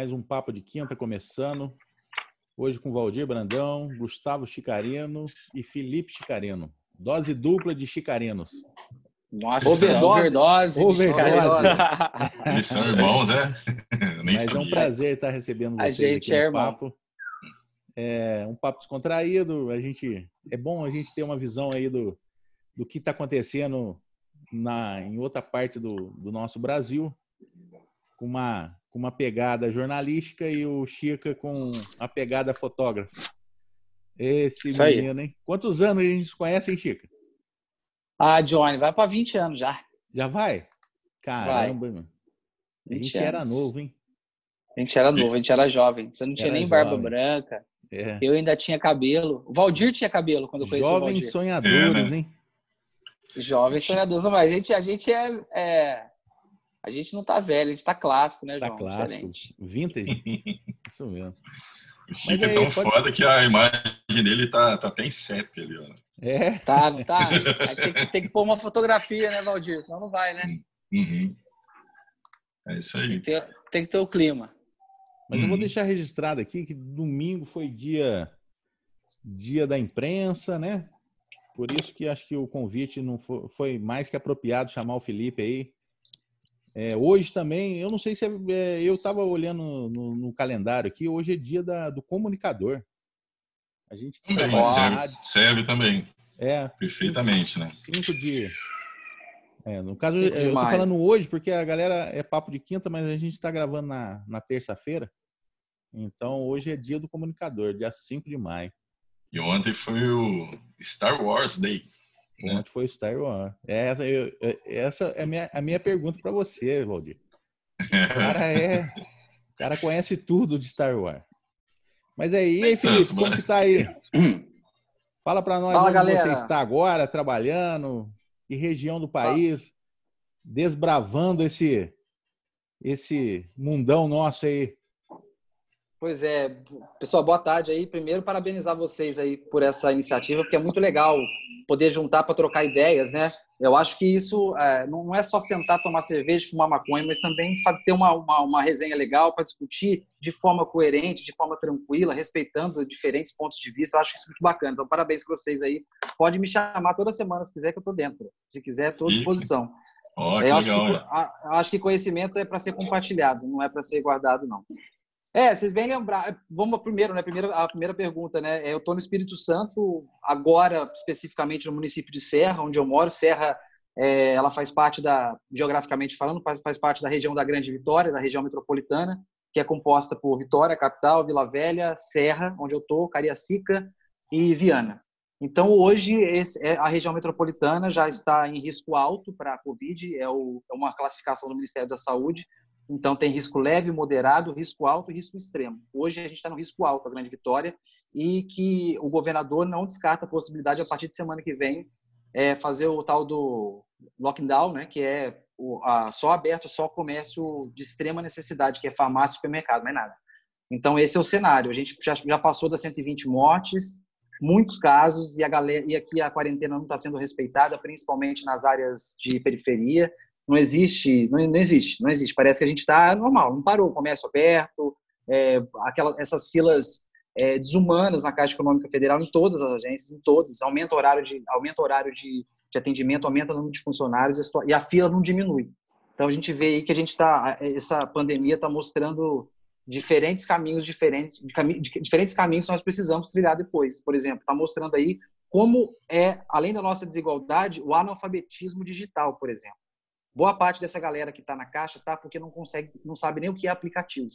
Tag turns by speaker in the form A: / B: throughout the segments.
A: mais um Papo de Quinta começando. Hoje com Valdir Brandão, Gustavo Chicarino e Felipe Chicarino. Dose dupla de chicarinos.
B: Nossa, overdose.
A: Overdose. overdose.
C: Eles são irmãos, né?
A: Nem Mas sabia. é um prazer estar recebendo vocês
B: a gente
A: aqui
B: é
A: no papo. É um papo descontraído. A gente é bom a gente ter uma visão aí do, do que está acontecendo na, em outra parte do, do nosso Brasil, com uma, com uma pegada jornalística e o Chica com a pegada fotógrafa. Esse Isso menino, aí. hein? Quantos anos a gente se conhece, hein, Chica?
B: Ah, Johnny, vai para 20 anos já.
A: Já vai? Caramba, vai. mano. A gente anos. era novo, hein?
B: A gente era novo, a gente era jovem. Você não tinha era nem jovem. barba branca. É. Eu ainda tinha cabelo. O Valdir tinha cabelo quando eu conheci
A: Jovens
B: o Valdir.
A: Jovens sonhadores, é, né? hein?
B: Jovens sonhadores, mas a gente, a gente é, é, A gente não tá velho, a gente tá clássico, né,
A: tá
B: João?
A: Tá clássico. Diferente. Vintage. Isso mesmo.
C: O Chico é tão pode... foda que a imagem dele tá, tá até em CEP ali, ó.
A: É.
B: Tá, não tá? tem, que, tem que pôr uma fotografia, né, Valdir? Senão não vai, né?
C: Uhum. É isso aí.
B: Tem que ter, tem que ter o clima.
A: Mas uhum. eu vou uhum. deixar registrado aqui que domingo foi dia dia da imprensa, né? Por isso que acho que o convite não foi, foi mais que apropriado chamar o Felipe aí. É, hoje também, eu não sei se é, é eu estava olhando no, no, calendário aqui, hoje é dia da, do comunicador.
C: A gente também, serve, serve, também.
A: É.
C: Perfeitamente, né?
A: Cinco de. É, no caso, eu estou falando hoje porque a galera é papo de quinta, mas a gente está gravando na, na terça-feira. Então, hoje é dia do comunicador, dia 5 de maio.
C: E ontem foi o Star Wars Day.
A: Né? Ontem foi o Star Wars. Essa, eu, essa é a minha, a minha pergunta para você, Valdir. O cara é. O cara conhece tudo de Star Wars. Mas aí, aí Felipe, tanto, como que tá aí? Fala para nós
B: Fala,
A: onde
B: galera.
A: você está agora, trabalhando, que região do país, desbravando esse, esse mundão nosso aí.
B: Pois é, pessoal, boa tarde aí. Primeiro, parabenizar vocês aí por essa iniciativa, porque é muito legal poder juntar para trocar ideias, né? Eu acho que isso é, não é só sentar, tomar cerveja, fumar maconha, mas também ter uma, uma, uma resenha legal para discutir de forma coerente, de forma tranquila, respeitando diferentes pontos de vista. Eu acho isso muito bacana. Então, parabéns para vocês aí. Pode me chamar toda semana se quiser, que eu estou dentro. Se quiser, estou à disposição.
C: Oh, eu
B: acho,
C: legal,
B: que, a, acho que conhecimento é para ser compartilhado, não é para ser guardado, não. É, vocês vêm lembrar. Vamos primeiro, né? Primeiro, a primeira pergunta, né? Eu estou no Espírito Santo, agora especificamente no município de Serra, onde eu moro. Serra, é, ela faz parte da, geograficamente falando, faz, faz parte da região da Grande Vitória, da região metropolitana, que é composta por Vitória, capital, Vila Velha, Serra, onde eu estou, Cariacica e Viana. Então, hoje, esse, é, a região metropolitana já está em risco alto para a Covid, é, o, é uma classificação do Ministério da Saúde, então, tem risco leve, moderado, risco alto e risco extremo. Hoje, a gente está no risco alto, a grande vitória, e que o governador não descarta a possibilidade, a partir de semana que vem, é, fazer o tal do lockdown, né, que é o, a, só aberto, só comércio de extrema necessidade, que é farmácia e supermercado, mais nada. Então, esse é o cenário. A gente já, já passou das 120 mortes, muitos casos, e, a galera, e aqui a quarentena não está sendo respeitada, principalmente nas áreas de periferia. Não existe, não, não existe, não existe. Parece que a gente está normal, não parou, comércio aberto, é, essas filas é, desumanas na Caixa Econômica Federal, em todas as agências, em todos. Aumenta o horário de, aumenta o horário de, de atendimento, aumenta o número de funcionários e a fila não diminui. Então a gente vê aí que a gente está, essa pandemia está mostrando diferentes caminhos diferentes, diferentes caminhos que nós precisamos trilhar depois. Por exemplo, está mostrando aí como é, além da nossa desigualdade, o analfabetismo digital, por exemplo. Boa parte dessa galera que está na caixa tá porque não consegue, não sabe nem o que é aplicativo,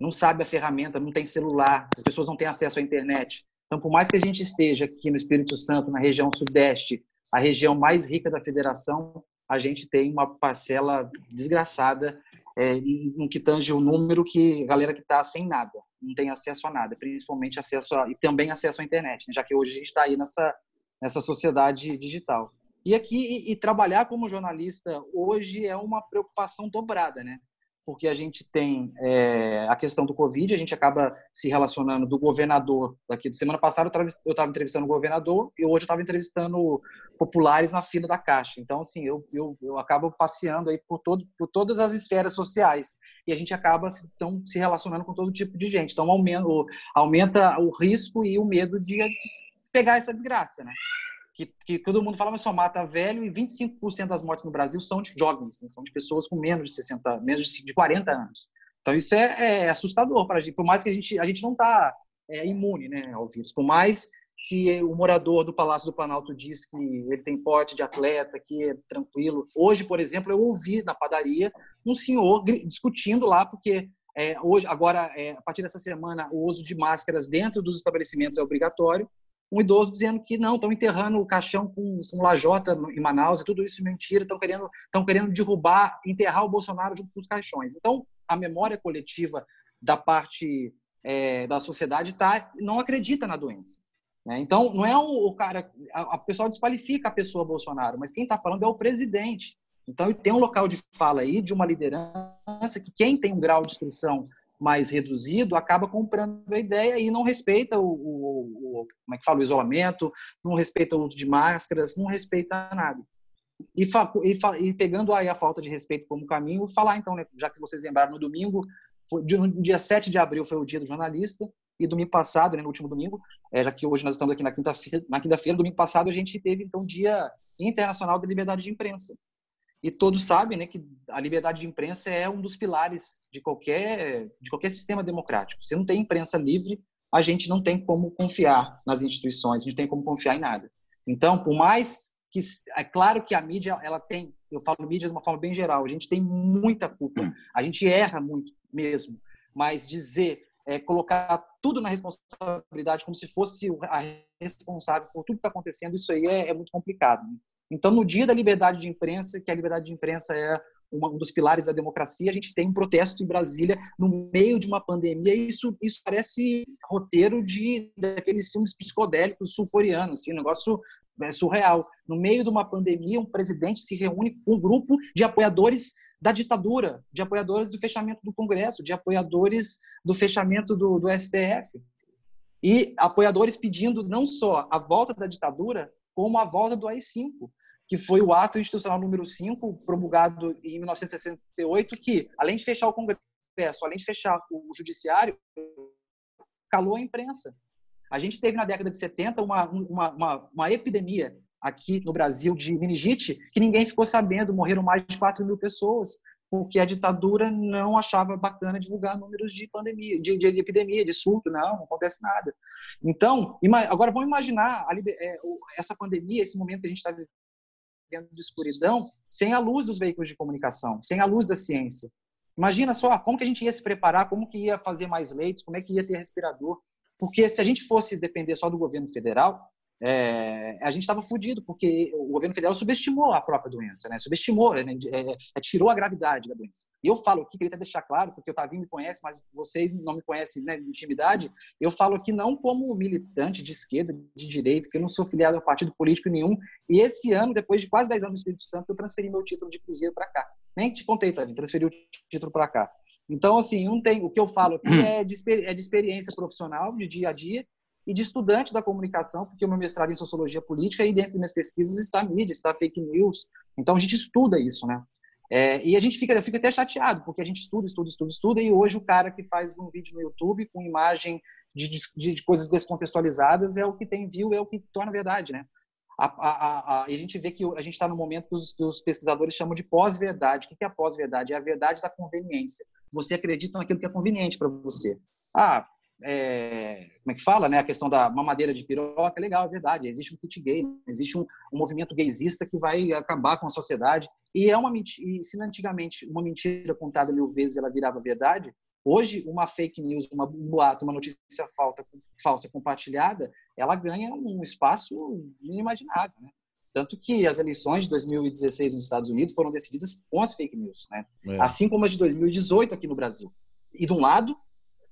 B: não sabe a ferramenta, não tem celular, as pessoas não têm acesso à internet. Então, por mais que a gente esteja aqui no Espírito Santo, na região sudeste, a região mais rica da federação, a gente tem uma parcela desgraçada é, no que tange o número que a galera que está sem nada, não tem acesso a nada, principalmente acesso a, e também acesso à internet, né? já que hoje a gente está aí nessa, nessa sociedade digital. E aqui, e, e, trabalhar como jornalista hoje é uma preocupação dobrada, né? porque a gente tem é, a questão do Covid, a gente acaba se relacionando do governador daqui. Semana passada eu estava entrevistando o governador e hoje eu estava entrevistando populares na fila da Caixa. Então, assim, eu, eu, eu acabo passeando aí por, todo, por todas as esferas sociais e a gente acaba então, se relacionando com todo tipo de gente. Então, aumenta, aumenta o risco e o medo de pegar essa desgraça, né? Que, que todo mundo fala, mas só mata velho e 25% das mortes no Brasil são de jovens, né? são de pessoas com menos de 60, menos de 40 anos. Então isso é, é assustador para a gente, por mais que a gente, a gente não está é, imune né, ao vírus, por mais que o morador do Palácio do Planalto diz que ele tem porte de atleta, que é tranquilo. Hoje, por exemplo, eu ouvi na padaria um senhor discutindo lá, porque é, hoje, agora, é, a partir dessa semana, o uso de máscaras dentro dos estabelecimentos é obrigatório um idoso dizendo que não, estão enterrando o caixão com, com lajota em Manaus, e tudo isso é mentira, estão querendo, estão querendo derrubar, enterrar o Bolsonaro junto com os caixões. Então, a memória coletiva da parte é, da sociedade tá, não acredita na doença. Né? Então, não é o, o cara, a, a pessoa desqualifica a pessoa Bolsonaro, mas quem está falando é o presidente. Então, tem um local de fala aí de uma liderança que quem tem um grau de instrução mais reduzido acaba comprando a ideia e não respeita o, o, o, como é que fala, o isolamento, não respeita o uso de máscaras, não respeita nada. E, e, e, pegando aí a falta de respeito como caminho, falar então, né, já que vocês lembraram no domingo, foi, no dia 7 de abril foi o dia do jornalista, e domingo passado, né, no último domingo, é, já que hoje nós estamos aqui na quinta-feira, na quinta-feira, domingo passado a gente teve então Dia Internacional da Liberdade de Imprensa. E todos sabem né, que a liberdade de imprensa é um dos pilares de qualquer, de qualquer sistema democrático. Se não tem imprensa livre, a gente não tem como confiar nas instituições, a gente não tem como confiar em nada. Então, por mais que é claro que a mídia ela tem, eu falo mídia de uma forma bem geral, a gente tem muita culpa, a gente erra muito mesmo, mas dizer, é, colocar tudo na responsabilidade como se fosse a responsável por tudo que está acontecendo, isso aí é, é muito complicado. Né? Então, no dia da liberdade de imprensa, que a liberdade de imprensa é um dos pilares da democracia, a gente tem um protesto em Brasília no meio de uma pandemia. Isso, isso parece roteiro de daqueles filmes psicodélicos sul-coreanos, assim, um negócio é surreal. No meio de uma pandemia, um presidente se reúne com um grupo de apoiadores da ditadura, de apoiadores do fechamento do Congresso, de apoiadores do fechamento do, do STF. E apoiadores pedindo não só a volta da ditadura, como a volta do AI-5 que foi o ato institucional número 5, promulgado em 1968, que, além de fechar o Congresso, além de fechar o Judiciário, calou a imprensa. A gente teve na década de 70 uma, uma, uma, uma epidemia aqui no Brasil de meningite que ninguém ficou sabendo, morreram mais de 4 mil pessoas, porque a ditadura não achava bacana divulgar números de pandemia, de, de epidemia, de surto, não, não acontece nada. Então, agora vamos imaginar a, é, essa pandemia, esse momento que a gente está dentro de escuridão, sem a luz dos veículos de comunicação, sem a luz da ciência. Imagina só como que a gente ia se preparar, como que ia fazer mais leitos, como é que ia ter respirador. Porque se a gente fosse depender só do governo federal, é, a gente estava fudido, porque o governo federal subestimou a própria doença, né? subestimou, né? É, é, tirou a gravidade da doença. E eu falo aqui, queria deixar claro, porque o Tavinho me conhece, mas vocês não me conhecem né, de intimidade, eu falo aqui não como militante de esquerda, de direita, que eu não sou filiado a partido político nenhum, e esse ano, depois de quase 10 anos no Espírito Santo, eu transferi meu título de cruzeiro para cá. Nem te contei, Tavinho, transferi o título para cá. Então, assim, não tem, o que eu falo aqui é de, é de experiência profissional, de dia a dia, e de estudante da comunicação, porque o meu mestrado é em sociologia política e dentro das minhas pesquisas está mídia, está fake news. Então a gente estuda isso, né? É, e a gente fica, fica até chateado, porque a gente estuda, estuda, estuda, estuda, e hoje o cara que faz um vídeo no YouTube com imagem de, de, de coisas descontextualizadas é o que tem view, é o que torna verdade, né? A, a, a, a, gente vê que a gente está no momento que os, que os, pesquisadores chamam de pós-verdade. O que é a pós-verdade? É a verdade da conveniência. Você acredita naquilo que é conveniente para você. Ah, é, como é que fala, né? A questão da mamadeira de piroca, é legal, é verdade. Existe um kit gay, existe um, um movimento gaysista que vai acabar com a sociedade. E é uma mentira, se antigamente uma mentira contada mil vezes ela virava verdade, hoje uma fake news, uma, um boato, uma notícia falta, falsa compartilhada, ela ganha um espaço inimaginável, né? Tanto que as eleições de 2016 nos Estados Unidos foram decididas com as fake news, né? É. Assim como as de 2018 aqui no Brasil. E de um lado,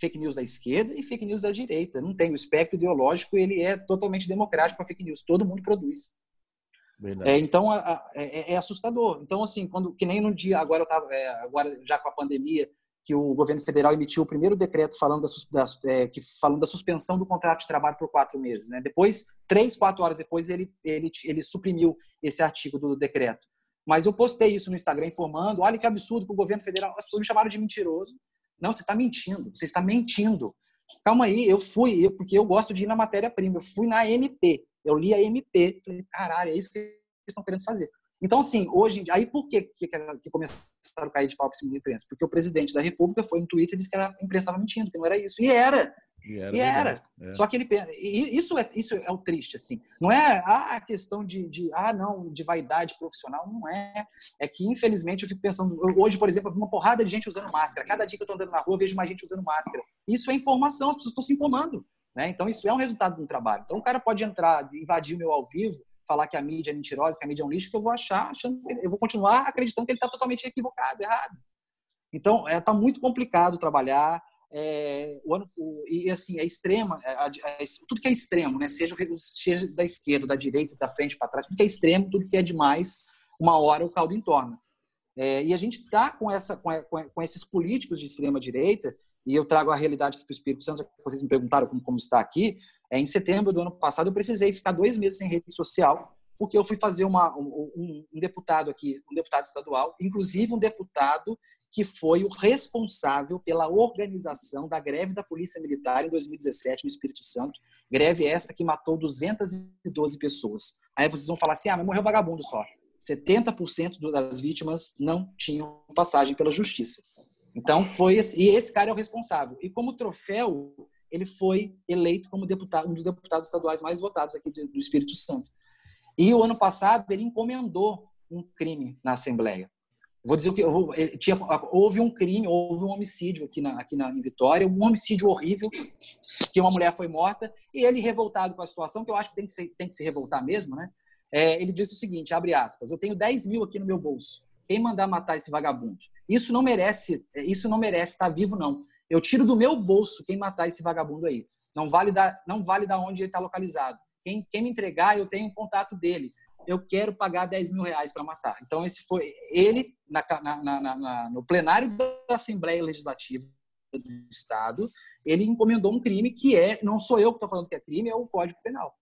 B: fake news da esquerda e fake news da direita. Não tem. O espectro ideológico ele é totalmente democrático para fake news. Todo mundo produz. É, então é, é, assustador. Então assim, quando que nem no dia agora eu tava é, agora já com a pandemia que o governo federal emitiu o primeiro decreto falando da, da é, que falando da suspensão do contrato de trabalho por quatro meses. Né? Depois, três, quatro horas depois, ele, ele, ele suprimiu esse artigo do decreto. Mas eu postei isso no Instagram informando: olha que absurdo que o governo federal. As pessoas me chamaram de mentiroso. Não, você está mentindo. Você está mentindo. Calma aí, eu fui, eu, porque eu gosto de ir na matéria-prima. Eu fui na MP. Eu li a MP. Falei, caralho, é isso que eles estão querendo fazer. Então, assim, hoje, aí por que, que, que começaram a cair de pau para cima da imprensa? Porque o presidente da República foi no Twitter e disse que a imprensa estava mentindo, que não era isso. E era. E era. E era. É. Só que ele isso é isso é o triste assim. Não é ah, a questão de, de ah não de vaidade profissional não é. É que infelizmente eu fico pensando hoje por exemplo uma porrada de gente usando máscara. Cada dia que eu estou andando na rua eu vejo mais gente usando máscara. Isso é informação. As pessoas estão se informando. Né? Então isso é um resultado do trabalho. Então o cara pode entrar invadir o meu ao vivo falar que a mídia é mentirosa, que a mídia é um lixo, que eu vou achar, achando, eu vou continuar acreditando que ele está totalmente equivocado, errado. Então, está é, tá muito complicado trabalhar. É, o ano, o, e assim, é extrema, é, é, tudo que é extremo, né? seja, seja da esquerda, da direita, da frente para trás, tudo que é extremo, tudo que é demais, uma hora o caldo entorna. É, e a gente está com, essa, com, com, esses políticos de extrema direita, e eu trago a realidade que o Espírito Santo, vocês me perguntaram como, como está aqui, é, em setembro do ano passado, eu precisei ficar dois meses sem rede social, porque eu fui fazer uma, um, um, um deputado aqui, um deputado estadual, inclusive um deputado que foi o responsável pela organização da greve da Polícia Militar em 2017 no Espírito Santo. Greve esta que matou 212 pessoas. Aí vocês vão falar assim: ah, mas morreu vagabundo só. 70% das vítimas não tinham passagem pela justiça. Então foi esse, e esse cara é o responsável. E como troféu, ele foi eleito como deputado, um dos deputados estaduais mais votados aqui do Espírito Santo. E o ano passado ele encomendou um crime na Assembleia. Vou dizer o que vou, tinha, houve um crime, houve um homicídio aqui na aqui na em Vitória, um homicídio horrível, que uma mulher foi morta e ele revoltado com a situação, que eu acho que tem que, ser, tem que se revoltar mesmo, né? É, ele disse o seguinte, abre aspas, eu tenho 10 mil aqui no meu bolso. Quem mandar matar esse vagabundo? Isso não merece, isso não merece estar vivo não. Eu tiro do meu bolso quem matar esse vagabundo aí. Não vale da, não vale da onde ele está localizado. Quem, quem me entregar, eu tenho um contato dele. Eu quero pagar 10 mil reais para matar. Então, esse foi ele, na, na, na, no plenário da Assembleia Legislativa do Estado, ele encomendou um crime que é, não sou eu que estou falando que é crime, é o Código Penal.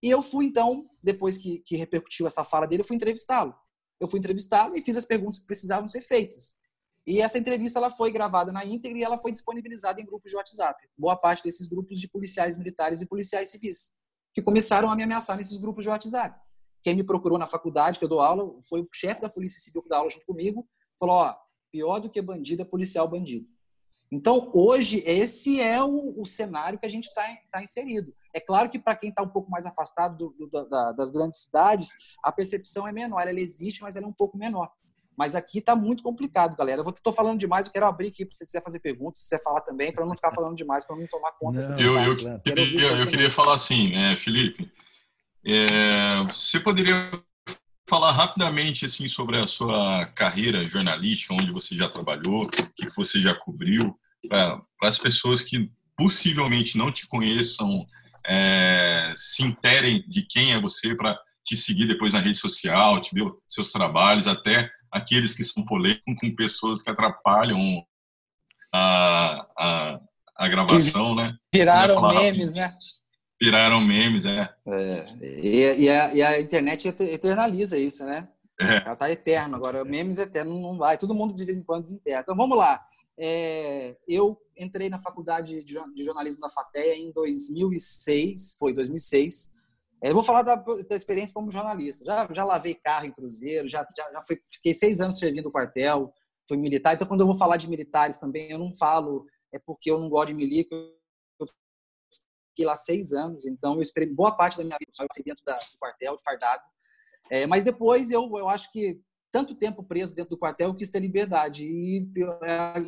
B: E eu fui, então, depois que, que repercutiu essa fala dele, eu fui entrevistá-lo. Eu fui entrevistá-lo e fiz as perguntas que precisavam ser feitas. E essa entrevista ela foi gravada na íntegra e ela foi disponibilizada em grupos de WhatsApp. Boa parte desses grupos de policiais militares e policiais civis, que começaram a me ameaçar nesses grupos de WhatsApp. Quem me procurou na faculdade, que eu dou aula, foi o chefe da Polícia Civil que dá aula junto comigo, falou: ó, pior do que bandido é policial bandido. Então, hoje, esse é o, o cenário que a gente está tá inserido. É claro que para quem está um pouco mais afastado do, do, da, das grandes cidades, a percepção é menor. Ela existe, mas ela é um pouco menor. Mas aqui está muito complicado, galera. Eu estou falando demais, eu quero abrir aqui para você quiser fazer perguntas, se você falar também, para não ficar falando demais, para não tomar conta.
C: Não, eu, eu, eu, queria, eu queria falar assim, né, Felipe, é, você poderia falar rapidamente assim sobre a sua carreira jornalística, onde você já trabalhou, o que você já cobriu, para as pessoas que possivelmente não te conheçam, é, se interem de quem é você para te seguir depois na rede social, te ver seus trabalhos, até aqueles que são polêmicos com pessoas que atrapalham a, a, a gravação, né?
B: Viraram memes, né?
C: Viraram memes, é.
B: é e, e, a, e, a, internet eternaliza isso, né? É. Ela tá eterno. Agora, memes eterno não vai. Todo mundo de vez em quando desenterra. Então, vamos lá. É, eu entrei na faculdade de jornalismo da FATEA em 2006, foi 2006. Eu vou falar da, da, experiência como jornalista. Já, já lavei carro em cruzeiro, já, já, já fui, fiquei seis anos servindo o quartel, fui militar. Então, quando eu vou falar de militares também, eu não falo é porque eu não gosto de milico. Fiquei lá seis anos, então eu esperei boa parte da minha vida só dentro da, do quartel, de fardado. É, mas depois eu, eu acho que tanto tempo preso dentro do quartel, eu quis ter liberdade. E,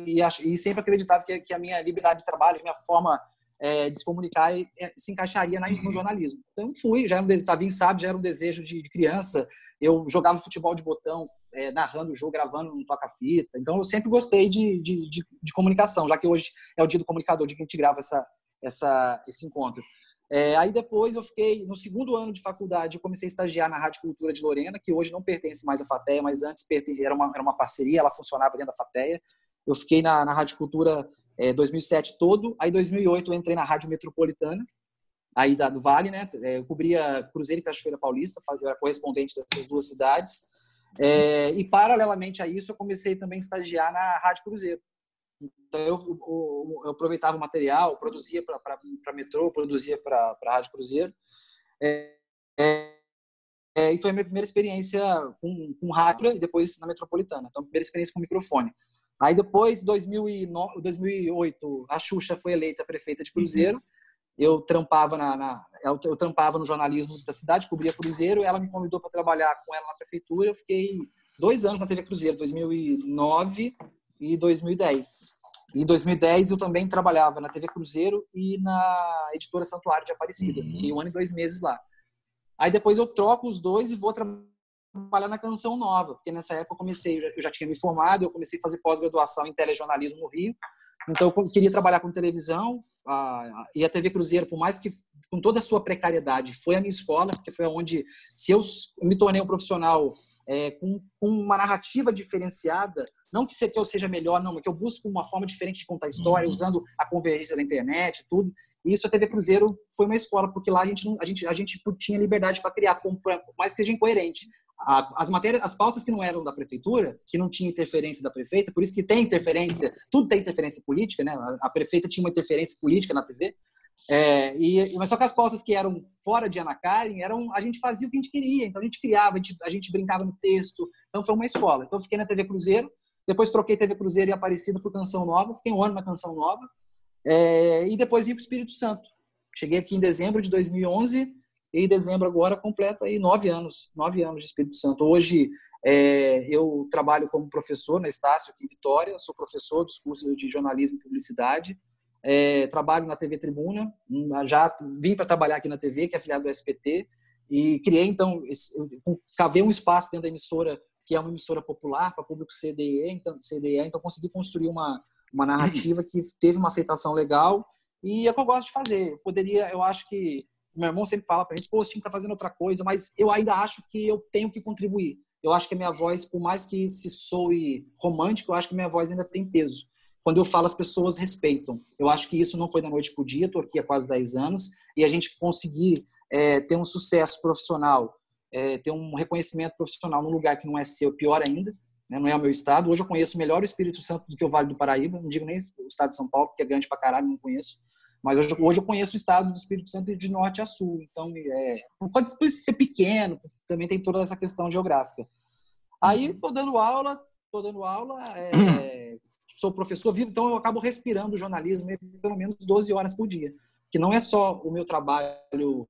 B: e, e sempre acreditava que, que a minha liberdade de trabalho, a minha forma é, de se comunicar e, é, se encaixaria na, no jornalismo. Então fui, já era um, Tavinho sabe, já era um desejo de, de criança. Eu jogava futebol de botão, é, narrando o jogo, gravando no toca-fita. Então eu sempre gostei de, de, de, de, comunicação, já que hoje é o dia do comunicador, de que a gente grava essa, essa, esse encontro. É, aí depois eu fiquei, no segundo ano de faculdade, eu comecei a estagiar na Rádio Cultura de Lorena, que hoje não pertence mais à FATEA, mas antes era uma, era uma parceria, ela funcionava dentro da FATEA. Eu fiquei na, na Rádio Cultura é, 2007 todo, aí 2008 eu entrei na Rádio Metropolitana, aí da, do Vale, né? É, eu cobria Cruzeiro e Cachoeira Paulista, eu era correspondente dessas duas cidades. É, e paralelamente a isso, eu comecei também a estagiar na Rádio Cruzeiro. Então eu, eu, eu aproveitava o material, produzia para metrô, produzia para a Rádio Cruzeiro. É, é, é, e foi a minha primeira experiência com, com rádio e depois na metropolitana. Então, primeira experiência com microfone. Aí depois, 2009, 2008, a Xuxa foi eleita prefeita de Cruzeiro. Uhum. Eu trampava na, na eu, eu, trampava no jornalismo da cidade, cobria Cruzeiro. Ela me convidou para trabalhar com ela na prefeitura. Eu fiquei dois anos na TV Cruzeiro, 2009 e 2010. Em 2010 eu também trabalhava na TV Cruzeiro e na editora Santuário de Aparecida. Uhum. Fiquei um ano e dois meses lá. Aí depois eu troco os dois e vou trabalhar na Canção Nova, porque nessa época eu comecei, eu já tinha me formado, eu comecei a fazer pós-graduação em telejornalismo no Rio. Então eu queria trabalhar com televisão a, e a TV Cruzeiro, por mais que com toda a sua precariedade, foi a minha escola, porque foi onde se eu me tornei um profissional é, com, com, uma narrativa diferenciada. Não que eu seja melhor, não, mas que eu busco uma forma diferente de contar história, uhum. usando a convergência da internet, tudo. E isso a TV Cruzeiro foi uma escola, porque lá a gente, a gente, a gente tinha liberdade para criar, por mais que seja incoerente. As matérias, as pautas que não eram da prefeitura, que não tinha interferência da prefeita, por isso que tem interferência, tudo tem interferência política, né? A prefeita tinha uma interferência política na TV. É, e, mas só que as pautas que eram fora de Ana Karen, eram, a gente fazia o que a gente queria. Então a gente criava, a gente, a gente brincava no texto. Então foi uma escola. Então fiquei na TV Cruzeiro, depois troquei TV Cruzeiro e Aparecida por Canção Nova, fiquei um ano na Canção Nova. É, e depois vim para o Espírito Santo. Cheguei aqui em dezembro de 2011 e em dezembro agora completo aí nove anos, nove anos de Espírito Santo. Hoje é, eu trabalho como professor na Estácio aqui em Vitória, sou professor dos cursos de jornalismo e publicidade é, trabalho na TV Tribuna, hum, já vim para trabalhar aqui na TV, que é afiliado do SPT, e criei, então, esse, cavei um espaço dentro da emissora, que é uma emissora popular, para público CDE, então, CDE, então consegui construir uma, uma narrativa que teve uma aceitação legal, e é o que eu gosto de fazer. Eu poderia, eu acho que, meu irmão sempre fala para mim, pô, você estar tá fazendo outra coisa, mas eu ainda acho que eu tenho que contribuir. Eu acho que a minha voz, por mais que se soe romântico, eu acho que a minha voz ainda tem peso quando eu falo, as pessoas respeitam. Eu acho que isso não foi da noite para o dia, estou aqui há quase 10 anos, e a gente conseguir é, ter um sucesso profissional, é, ter um reconhecimento profissional num lugar que não é seu, pior ainda, né, não é o meu estado. Hoje eu conheço melhor o Espírito Santo do que o Vale do Paraíba, não digo nem o estado de São Paulo, que é grande para caralho, não conheço. Mas hoje, hoje eu conheço o estado do Espírito Santo de norte a sul. Então, é, pode ser pequeno, também tem toda essa questão geográfica. Aí, estou dando aula, estou dando aula, é, sou professor vivo, então eu acabo respirando jornalismo pelo menos 12 horas por dia. Que não é só o meu trabalho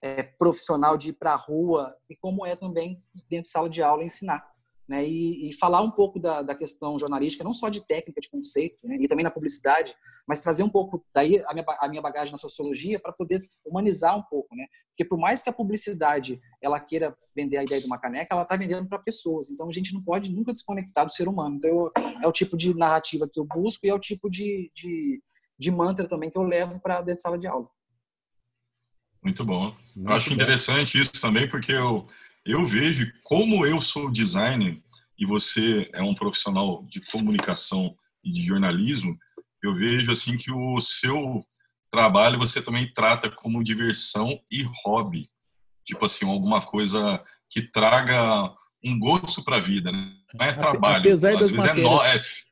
B: é, profissional de ir para a rua, e como é também dentro de sala de aula ensinar né, e, e, falar um pouco da, da, questão jornalística, não só de técnica, de conceito, né, e também na publicidade, mas trazer um pouco daí a minha, a minha bagagem na sociologia para poder humanizar um pouco, né? Porque por mais que a publicidade ela queira vender a ideia de uma caneca, ela está vendendo para pessoas. Então a gente não pode nunca desconectar do ser humano. Então eu, é o tipo de narrativa que eu busco e é o tipo de, de, de mantra também que eu levo para dentro de sala de aula.
C: Muito bom. Muito eu acho bom. interessante isso também, porque eu eu vejo como eu sou designer e você é um profissional de comunicação e de jornalismo, eu vejo assim que o seu trabalho você também trata como diversão e hobby, tipo assim alguma coisa que traga um gosto para a vida, né? não é trabalho.
A: Apesar às vezes
C: matérias,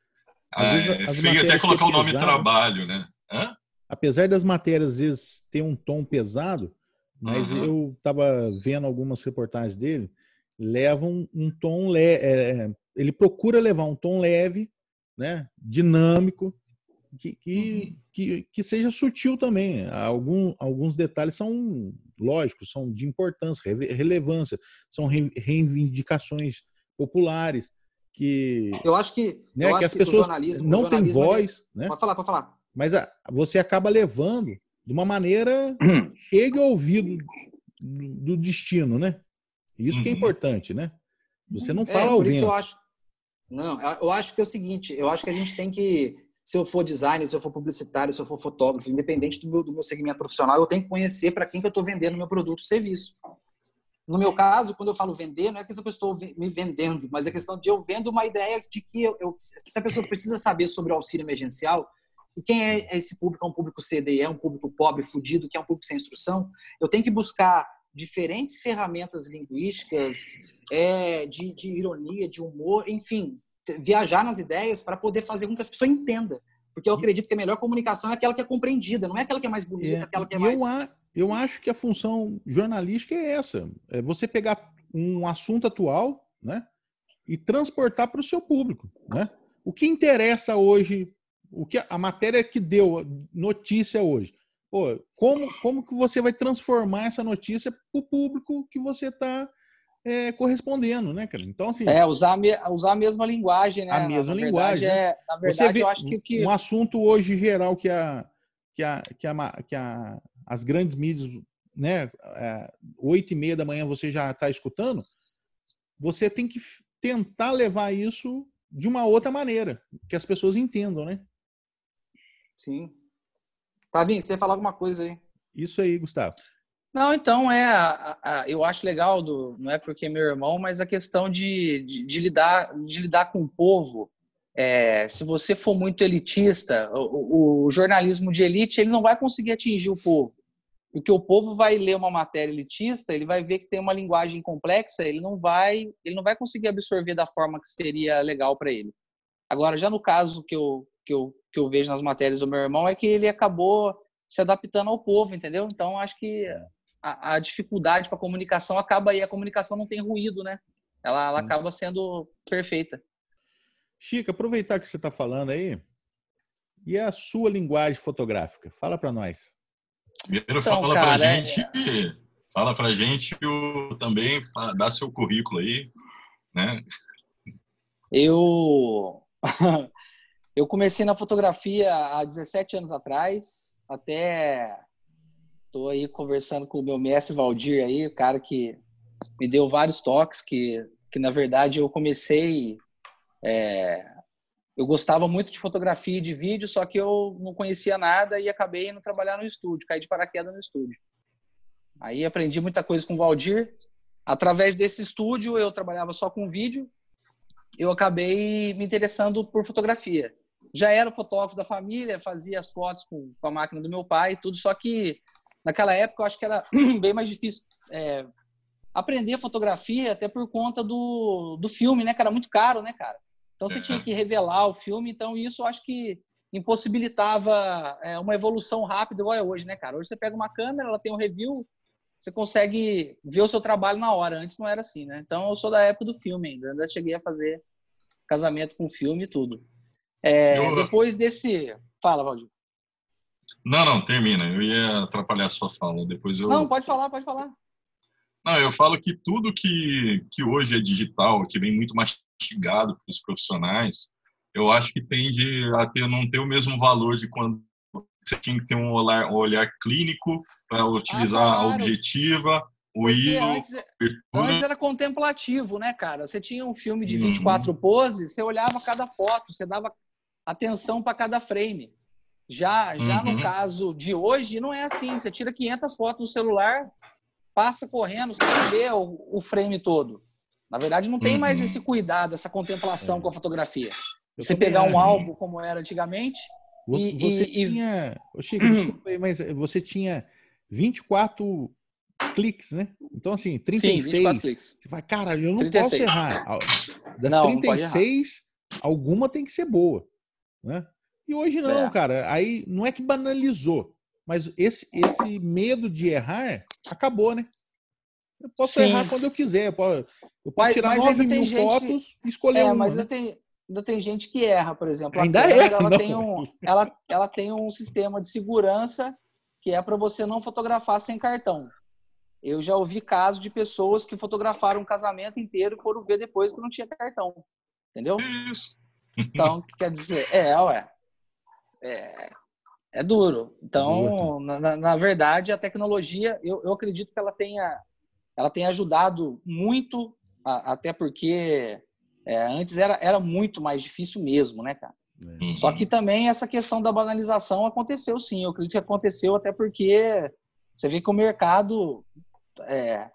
C: é, no, é, é feio até colocar o nome pesado, trabalho, né? Hã?
A: Apesar das matérias às vezes ter um tom pesado, mas uhum. eu estava vendo algumas reportagens dele, levam um, um tom leve, é, é, ele procura levar um tom leve, né, dinâmico, que, que, uhum. que, que, seja sutil também. Algum, alguns detalhes são lógicos, são de importância, relevância, são reivindicações populares que
B: eu acho que
A: né,
B: eu
A: que
B: as
A: pessoas não têm voz,
B: é... né? Pode falar, pode falar.
A: Mas a, você acaba levando de uma maneira chegue ao ouvido do destino, né? Isso uhum. que é uhum. importante, né? Você não é, fala é, ao vento.
B: eu acho, não, eu acho que é o seguinte, eu acho que a gente tem que
D: se eu for designer, se eu for publicitário, se eu for fotógrafo, independente do meu, do meu segmento profissional, eu tenho que conhecer para quem que eu estou vendendo meu produto ou serviço. No meu caso, quando eu falo vender, não é questão que eu estou me vendendo, mas é questão de eu vendo uma ideia de que eu, eu, se a pessoa precisa saber sobre o auxílio emergencial, e quem é esse público? É um público CDE, é um público pobre, fudido, que é um público sem instrução. Eu tenho que buscar diferentes ferramentas linguísticas, é, de, de ironia, de humor, enfim, viajar nas ideias para poder fazer com que as pessoas entendam. Porque eu acredito que a melhor comunicação é aquela que é compreendida, não é aquela que é mais bonita, é, aquela que é mais.
A: Eu, eu acho que a função jornalística é essa: é você pegar um assunto atual né, e transportar para o seu público. Né? O que interessa hoje, o que a matéria que deu notícia hoje. Pô, como, como que você vai transformar essa notícia para o público que você está é, correspondendo, né, cara? Então, assim.
D: É, usar, usar a mesma linguagem, né?
A: A mesma
D: na
A: linguagem.
D: Verdade, né? é, na verdade, eu acho que, que.
A: Um assunto hoje geral que a. Que, a, que, a, que a, as grandes mídias, né, é, oito e meia da manhã você já está escutando, você tem que tentar levar isso de uma outra maneira, que as pessoas entendam, né?
D: Sim. Tavinho, você ia falar alguma coisa aí?
A: Isso aí, Gustavo.
D: Não, então é, a, a, eu acho legal do, não é porque é meu irmão, mas a questão de, de, de lidar, de lidar com o povo. É, se você for muito elitista, o, o, jornalismo de elite ele não vai conseguir atingir o povo, porque o povo vai ler uma matéria elitista, ele vai ver que tem uma linguagem complexa, ele não vai, ele não vai conseguir absorver da forma que seria legal para ele. Agora, já no caso que eu, que eu que eu vejo nas matérias do meu irmão é que ele acabou se adaptando ao povo, entendeu? Então acho que a, a dificuldade para a comunicação acaba aí. A comunicação não tem ruído, né? Ela, ela acaba sendo perfeita.
A: Chica, aproveitar que você está falando aí, e a sua linguagem fotográfica? Fala para nós.
C: Primeiro então, fala para a é gente, é... fala para gente o, também, dá seu currículo aí, né?
D: Eu eu comecei na fotografia há 17 anos atrás, até Estou aí conversando com o meu mestre Valdir aí, o cara que me deu vários toques, que, que na verdade eu comecei. É, eu gostava muito de fotografia e de vídeo, só que eu não conhecia nada e acabei indo trabalhar no estúdio, caí de paraquedas no estúdio. Aí aprendi muita coisa com o Valdir. Através desse estúdio, eu trabalhava só com vídeo, eu acabei me interessando por fotografia. Já era fotógrafo da família, fazia as fotos com, a máquina do meu pai, tudo, só que naquela época eu acho que era bem mais difícil é, aprender fotografia, até por conta do, do filme, né, que era muito caro, né, cara? Então você tinha que revelar o filme, então isso eu acho que impossibilitava é, uma evolução rápida igual é hoje, né, cara? Hoje você pega uma câmera, ela tem um review, você consegue ver o seu trabalho na hora. Antes não era assim, né? Então eu sou da época do filme ainda, ainda cheguei a fazer casamento com filme e tudo. É, eu... Depois desse. Fala, Valdir.
C: Não, não, termina. Eu ia atrapalhar a sua fala. Depois eu.
D: Não, pode falar, pode falar.
C: Não, eu falo que tudo que, que hoje é digital, que vem muito mastigado para os profissionais, eu acho que tende a ter, não ter o mesmo valor de quando você tinha que ter um olhar, um olhar clínico para utilizar ah, claro. a objetiva, o ISO.
D: Antes, é, antes, era contemplativo, né, cara? Você tinha um filme de 24 uhum. poses, você olhava cada foto, você dava atenção para cada frame. Já, já uhum. no caso de hoje, não é assim. Você tira 500 fotos no celular, passa correndo sem ver o, o frame todo. Na verdade, não tem uhum. mais esse cuidado, essa contemplação com a fotografia. Eu você pegar um álbum como era antigamente.
A: Você, e, você e, tinha. E... Chico, desculpa, mas você tinha 24 cliques, né? Então, assim, 36. Sim, 24 cliques. Você vai, cara, eu não 36. posso errar. Das não, 36, não alguma tem que ser boa. Né? E hoje não, é. cara. Aí não é que banalizou, mas esse, esse medo de errar acabou, né? Eu posso Sim. errar quando eu quiser. Eu posso, eu posso mas, tirar mas 9 mil gente... fotos e escolher é, uma.
D: Mas
A: né?
D: ainda, tem, ainda tem gente que erra, por exemplo.
A: A ainda câmera, erra,
D: ela, tem um, ela, ela tem um sistema de segurança que é para você não fotografar sem cartão. Eu já ouvi casos de pessoas que fotografaram um casamento inteiro e foram ver depois que não tinha cartão. Entendeu?
C: Isso.
D: Então, quer dizer, é, ué é, é duro. Então, na, na, verdade, a tecnologia, eu, eu acredito que ela tenha, ela tenha ajudado muito, a, até porque é, antes era, era muito mais difícil mesmo, né, cara?
B: É. Só que também essa questão da banalização aconteceu sim. Eu acredito que aconteceu até porque você vê que o mercado. É,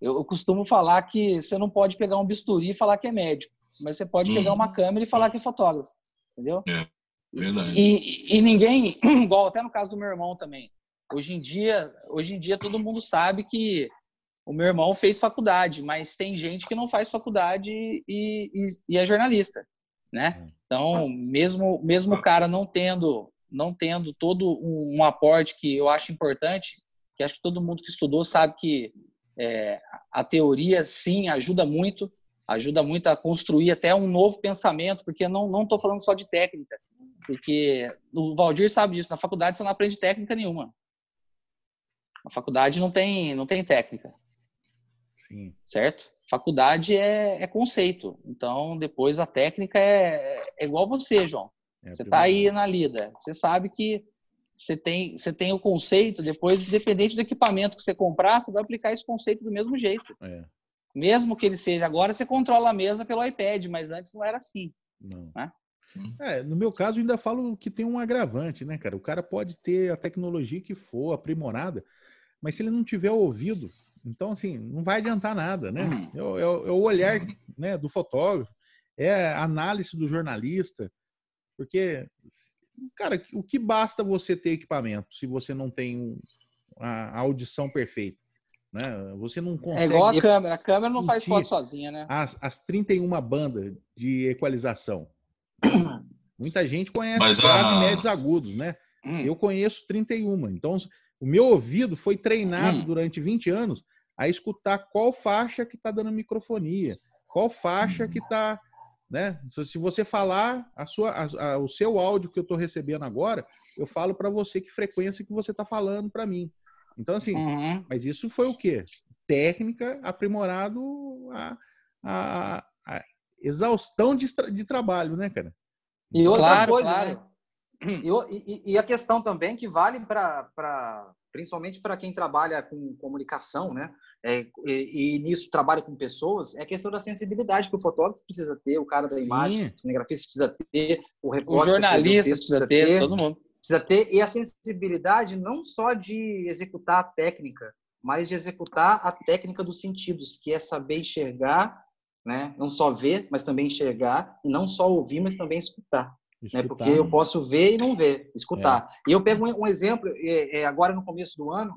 B: eu, costumo falar que você não pode pegar um bisturi e falar que é médico, mas você pode pegar uma câmera e falar que é fotógrafo. Entendeu?
C: É, verdade.
B: E, e ninguém, igual até no caso do meu irmão também. Hoje em dia, hoje em dia todo mundo sabe que o meu irmão fez faculdade, mas tem gente que não faz faculdade e, e, e é jornalista, né? Hum. Então, mesmo mesmo o cara não tendo não tendo todo um, um, aporte que eu acho importante, que acho que todo mundo que estudou sabe que é, a teoria sim ajuda muito, ajuda muito a construir até um novo pensamento, porque não não estou falando só de técnica, porque o Valdir sabe disso. Na faculdade você não aprende técnica nenhuma. Na faculdade não tem não tem técnica. Sim. Certo? Faculdade é, é, conceito. Então, depois a técnica é, é igual você, João. É você está aí na lida. Você sabe que você tem, você tem o conceito, depois, independente do equipamento que você comprar, você vai aplicar esse conceito do mesmo jeito. É. Mesmo que ele seja. Agora você controla a mesa pelo iPad, mas antes não era assim. Não. Né?
A: É, no meu caso, eu ainda falo que tem um agravante, né, cara? O cara pode ter a tecnologia que for aprimorada, mas se ele não tiver ouvido então, assim, não vai adiantar nada, né? É, é, é o olhar né, do fotógrafo, é a análise do jornalista, porque, cara, o que basta você ter equipamento se você não tem a audição perfeita? Né? Você não consegue.
B: É igual a câmera, a câmera não faz foto sozinha, né?
A: As, as 31 bandas de equalização. Muita gente conhece
C: Mas a...
A: médios agudos, né? Hum. Eu conheço 31. Então, o meu ouvido foi treinado hum. durante 20 anos a escutar qual faixa que está dando microfonia, qual faixa que está, né? Se você falar a sua, a, a, o seu áudio que eu estou recebendo agora, eu falo para você que frequência que você está falando para mim. Então assim, uhum. mas isso foi o quê? Técnica aprimorado a, a exaustão de, de, trabalho, né, cara?
B: E outra claro, coisa, claro. Né? E, e, a questão também que vale para principalmente para quem trabalha com comunicação, né? É, e, e, nisso trabalha com pessoas, é a questão da sensibilidade que o fotógrafo precisa ter, o cara da imagem, Sim. o cinegrafista precisa ter, o repórter,
A: o jornalista precisa, ter, ter, todo mundo
B: precisa ter e a sensibilidade não só de executar a técnica, mas de executar a técnica dos sentidos, que é saber enxergar, né? Não só ver, mas também enxergar e não só ouvir, mas também escutar. Né? Porque eu posso ver e não ver, escutar. É. E eu pego um, exemplo, é, é, agora no começo do ano,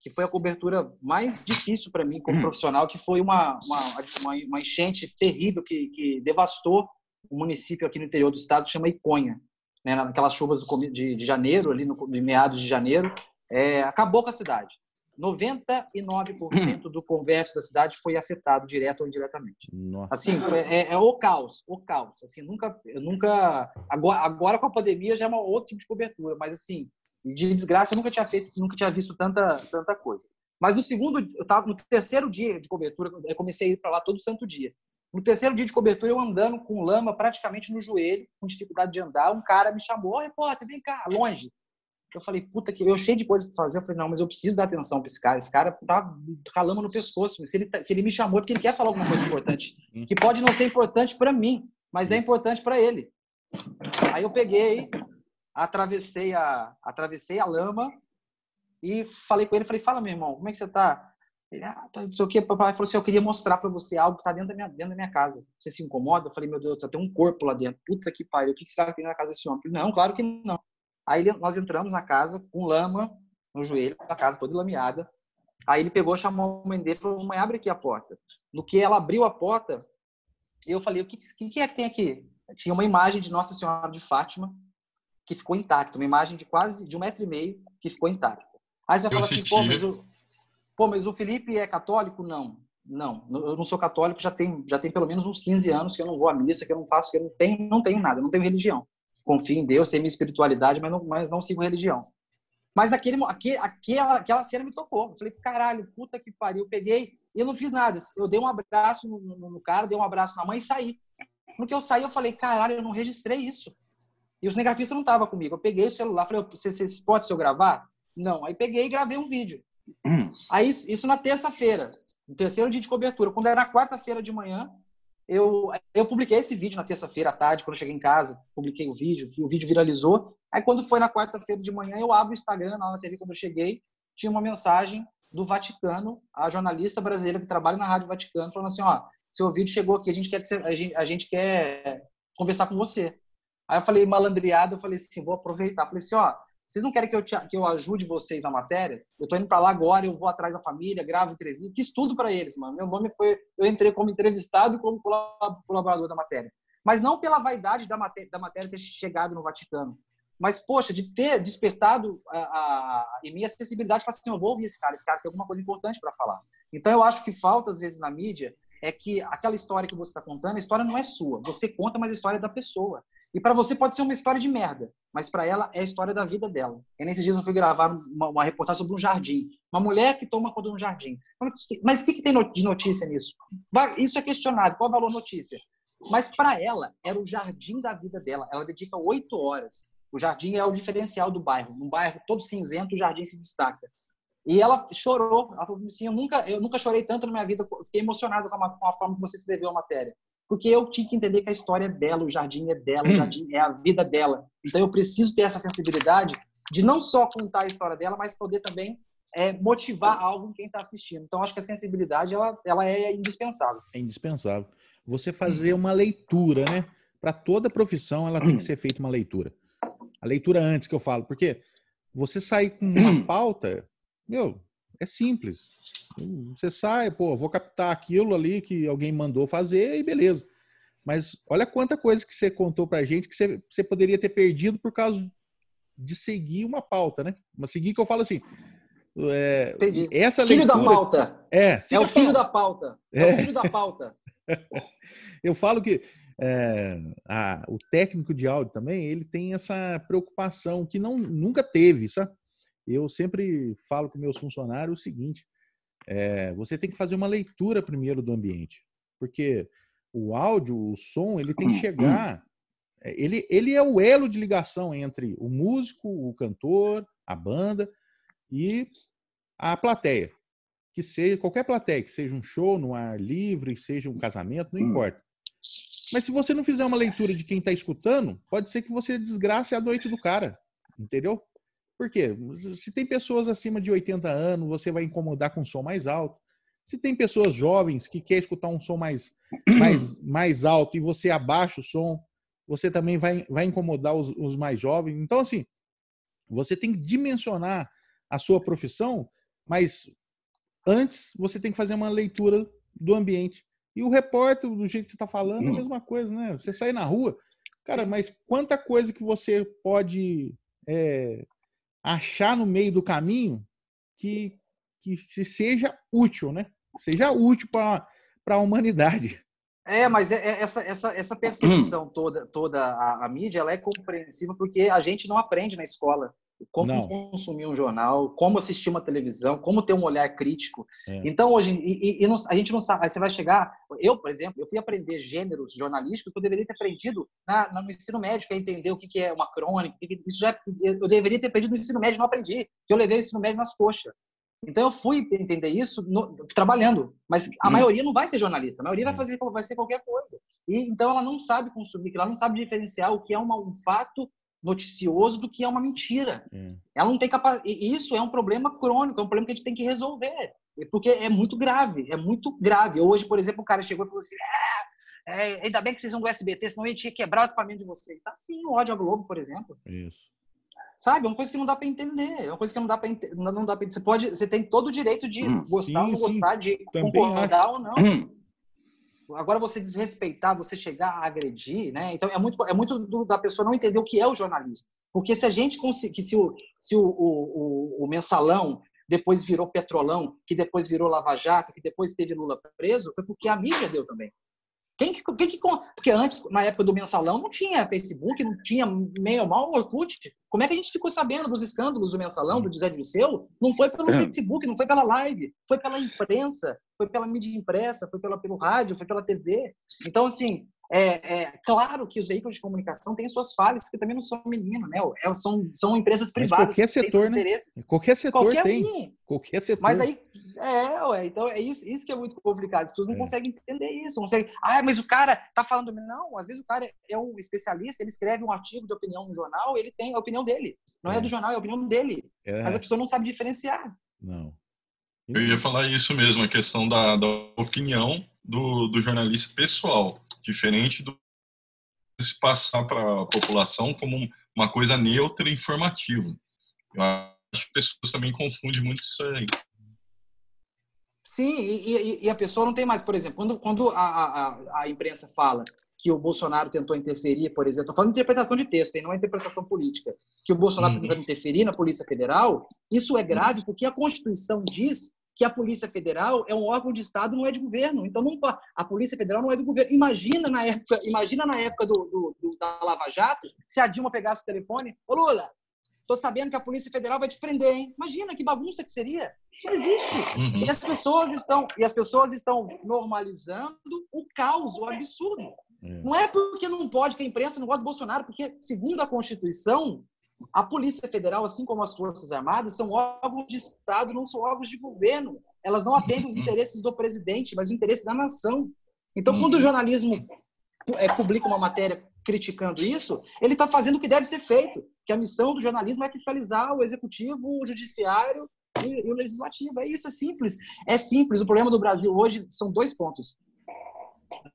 B: que foi a cobertura mais difícil para mim como profissional, que foi uma, uma, uma, enchente terrível que, que devastou um município aqui no interior do estado, chama Iconha. Né? Naquelas chuvas do, de, de janeiro, ali no, de meados de janeiro, é, acabou com a cidade. 99% do comércio da cidade foi afetado direto ou indiretamente. Nossa. Assim, foi, é, é, o caos, o caos. Assim, nunca, nunca agora, agora com a pandemia já é um outro tipo de cobertura, mas assim, de desgraça eu nunca tinha feito, nunca tinha visto tanta tanta coisa. Mas no segundo, eu tava no terceiro dia de cobertura, eu comecei a ir para lá todo santo dia. No terceiro dia de cobertura, eu andando com lama praticamente no joelho, com dificuldade de andar, um cara me chamou, repórter, vem cá, longe. Eu falei, puta que eu cheio de coisa para fazer. Eu falei, não, mas eu preciso dar atenção para esse cara. Esse cara tá calando no pescoço. Se ele, se ele me chamou, é porque ele quer falar alguma coisa importante. Que pode não ser importante para mim, mas é importante para ele. Aí eu peguei, atravessei a, atravessei a lama e falei com ele. Falei, fala, meu irmão, como é que você tá? Ele, ah, tá, não sei o que. Papai falou assim: eu queria mostrar para você algo que tá dentro da, minha, dentro da minha casa. Você se incomoda? Eu falei, meu Deus, tem um corpo lá dentro. Puta que pariu, o que, que será que tem na casa desse homem? Falei, não, claro que não. Aí nós entramos na casa com lama no joelho, a casa toda lameada. Aí ele pegou, chamou a mãe dele e falou: Mãe, abre aqui a porta. No que ela abriu a porta, eu falei: O que, que, é que tem aqui? Tinha uma imagem de Nossa Senhora de Fátima que ficou intacta, uma imagem de quase de um metro e meio que ficou intacta. Aí você vai falar assim: Pô mas, o, pô, mas o Felipe é católico? Não. Não, eu não sou católico, já tem, já tem pelo menos uns 15 anos que eu não vou à missa, que eu não faço, que eu não tenho, não tenho nada, não tenho religião confio em Deus, tenho minha espiritualidade, mas não, mas não sigo religião. Mas aquele, aquele, aquela, aquela cena me tocou. Eu falei, caralho, puta que pariu. Eu peguei e eu não fiz nada. Eu dei um abraço no, no, no, cara, dei um abraço na mãe e saí. No que eu saí, eu falei, caralho, eu não registrei isso. E o cinegrafista não estava comigo. Eu peguei o celular, falei, você, você pode se eu gravar? Não. Aí peguei e gravei um vídeo. Aí, isso na terça-feira, no terceiro dia de cobertura. Quando era quarta-feira de manhã, eu, eu publiquei esse vídeo na terça-feira à tarde, quando eu cheguei em casa, publiquei o vídeo, o vídeo viralizou. Aí quando foi na quarta-feira de manhã, eu abro o Instagram, na TV quando eu cheguei, tinha uma mensagem do Vaticano, a jornalista brasileira que trabalha na Rádio Vaticano, falando assim, ó, seu vídeo chegou aqui, a gente quer, que você, a, gente, a gente quer conversar com você. Aí eu falei, malandreado, eu falei assim, vou aproveitar. Falei assim, ó, vocês não querem que eu, te, que eu ajude vocês na matéria? Eu tô indo para lá agora, eu vou atrás da família, gravo entrevista, fiz tudo para eles, mano. Meu nome foi, eu entrei como entrevistado e como colaborador da matéria. Mas não pela vaidade da matéria, da matéria ter chegado no Vaticano. Mas, poxa, de ter despertado a, a, em minha acessibilidade, falar assim, eu vou ouvir esse cara, esse cara tem alguma coisa importante para falar. Então, eu acho que falta, às vezes, na mídia, é que aquela história que você está contando, a história não é sua. Você conta, mas a história é da pessoa. E para você pode ser uma história de merda, mas para ela é a história da vida dela. E nesses dias eu fui gravar uma, uma reportagem sobre um jardim. Uma mulher que toma conta de um jardim. Mas o que, que, tem de notícia nisso? Isso é questionado. Qual é o valor notícia? Mas para ela, era o jardim da vida dela. Ela dedica oito horas. O jardim é o diferencial do bairro. Num bairro todo cinzento, o jardim se destaca. E ela chorou. Ela falou assim: eu nunca, eu nunca chorei tanto na minha vida. Fiquei emocionado com a, com a forma que você escreveu a matéria porque eu tinha que entender que a história é dela, o jardim é dela, o hum. jardim é a vida dela. Então eu preciso ter essa sensibilidade de não só contar a história dela, mas poder também é, motivar algo em quem está assistindo. Então acho que a sensibilidade ela, ela é indispensável.
A: É indispensável. Você fazer uma leitura, né? Para toda profissão ela tem que ser feita uma leitura. A leitura antes que eu falo, porque você sair com uma pauta, meu, é simples. Você sai, pô, vou captar aquilo ali que alguém mandou fazer e beleza. Mas olha quanta coisa que você contou pra gente que você, você poderia ter perdido por causa de seguir uma pauta, né? Mas seguir que eu falo assim. É, essa
B: filho
A: leitura,
B: da pauta.
A: É,
B: é o filho da pauta. É, é o filho da pauta.
A: eu falo que é, a, o técnico de áudio também, ele tem essa preocupação que não nunca teve, sabe? Eu sempre falo com meus funcionários o seguinte: é, você tem que fazer uma leitura primeiro do ambiente, porque o áudio, o som, ele tem que chegar. Ele, ele é o elo de ligação entre o músico, o cantor, a banda e a plateia. Que seja qualquer plateia, que seja um show no ar livre, seja um casamento, não hum. importa. Mas se você não fizer uma leitura de quem está escutando, pode ser que você desgrace a noite do cara, entendeu? Por quê? Se tem pessoas acima de 80 anos, você vai incomodar com um som mais alto. Se tem pessoas jovens que quer escutar um som mais, mais, mais alto e você abaixa o som, você também vai, vai incomodar os, os mais jovens. Então, assim, você tem que dimensionar a sua profissão, mas antes você tem que fazer uma leitura do ambiente. E o repórter, do jeito que você está falando, é a hum. mesma coisa, né? Você sair na rua, cara, mas quanta coisa que você pode é, achar no meio do caminho que, que seja útil, né? Seja útil para a humanidade.
B: É, mas é, é, essa, essa, essa percepção toda, toda a, a, mídia ela é compreensível porque a gente não aprende na escola como não. consumir um jornal, como assistir uma televisão, como ter um olhar crítico. É. Então, hoje, e, e, e não, a gente não sabe, aí você vai chegar, eu, por exemplo, eu fui aprender gêneros jornalísticos que eu deveria ter aprendido na, no ensino médio, que é entender o que, que é uma crônica, isso já, eu deveria ter aprendido no ensino médio, não aprendi, porque eu levei o ensino médio nas coxas. Então eu fui entender isso no, trabalhando, mas a hum. maioria não vai ser jornalista, a maioria vai hum. fazer vai ser qualquer coisa. E então ela não sabe consumir, ela não sabe diferenciar o que é uma, um fato noticioso do que é uma mentira. É. Ela não tem capacidade. Isso é um problema crônico, é um problema que a gente tem que resolver. Porque é muito grave, é muito grave. Hoje, por exemplo, o cara chegou e falou assim: é, é, ainda bem que vocês são do SBT, senão eu tinha quebrar o equipamento de vocês. Tá sim, o ódio à Globo, por exemplo.
A: Isso.
B: Sabe? É uma coisa que não dá para entender. É uma coisa que não dá para não dá para Você pode, você tem todo o direito de hum, gostar ou não gostar, de Também concordar acho. ou não. Agora, você desrespeitar, você chegar a agredir, né? Então, é muito, é muito da pessoa não entender o que é o jornalismo. Porque se a gente conseguir, se, o, se o, o, o, mensalão depois virou petrolão, que depois virou Lava Jato, que depois teve Lula preso, foi porque a mídia deu também. Quem que, quem que, porque antes, na época do mensalão, não tinha Facebook, não tinha meio mal Orkut. Como é que a gente ficou sabendo dos escândalos do mensalão, do José Dirceu? Não foi pelo é. Facebook, não foi pela live, foi pela imprensa, foi pela mídia impressa, foi pela, pelo rádio, foi pela TV. Então, assim, É, é, claro que os veículos de comunicação têm suas falhas, que também não são menino, né? É, são, são empresas privadas.
A: Mas qualquer setor, né? Qualquer setor qualquer tem. Qualquer setor.
B: Mas aí, é, ué, então é isso, isso que é muito complicado. As pessoas não é. conseguem entender isso. Não conseguem, ah, mas o cara tá falando. Não, às vezes o cara é um especialista, ele escreve um artigo de opinião no jornal, ele tem a opinião dele. Não é, é do jornal, é a opinião dele. É. Mas a pessoa não sabe diferenciar.
A: Não.
C: Eu ia falar isso mesmo, a questão da, da opinião do, do jornalista pessoal, diferente do se passar para a população como uma coisa neutra e informativa. Eu acho que as pessoas também confundem muito isso aí.
B: Sim, e, e, a pessoa não tem mais, por exemplo, quando, quando a, a, a imprensa fala que o Bolsonaro tentou interferir, por exemplo, estou falando de interpretação de texto, não é interpretação política, que o Bolsonaro uhum. tentou interferir na Polícia Federal, isso é grave porque a Constituição diz que a Polícia Federal é um órgão de Estado, não é de governo. Então, não, a Polícia Federal não é do governo. Imagina na época, imagina na época do, do, do da Lava Jato, se a Dilma pegasse o telefone, ô Lula, tô sabendo que a Polícia Federal vai te prender, hein? Imagina que bagunça que seria. Isso não existe. Uhum. E as pessoas estão e as pessoas estão normalizando o caos, o absurdo. É. Não é porque não pode que a imprensa não gosta do Bolsonaro, porque segundo a Constituição, a Polícia Federal, assim como as Forças Armadas, são órgãos de Estado, não são órgãos de governo. Elas não atendem os uhum. interesses do presidente, mas o interesse da nação. Então, quando o uhum. jornalismo é, publica uma matéria criticando isso, ele está fazendo o que deve ser feito, que a missão do jornalismo é fiscalizar o executivo, o judiciário e, e o legislativo. É isso, é simples. É simples. O problema do Brasil hoje são dois pontos: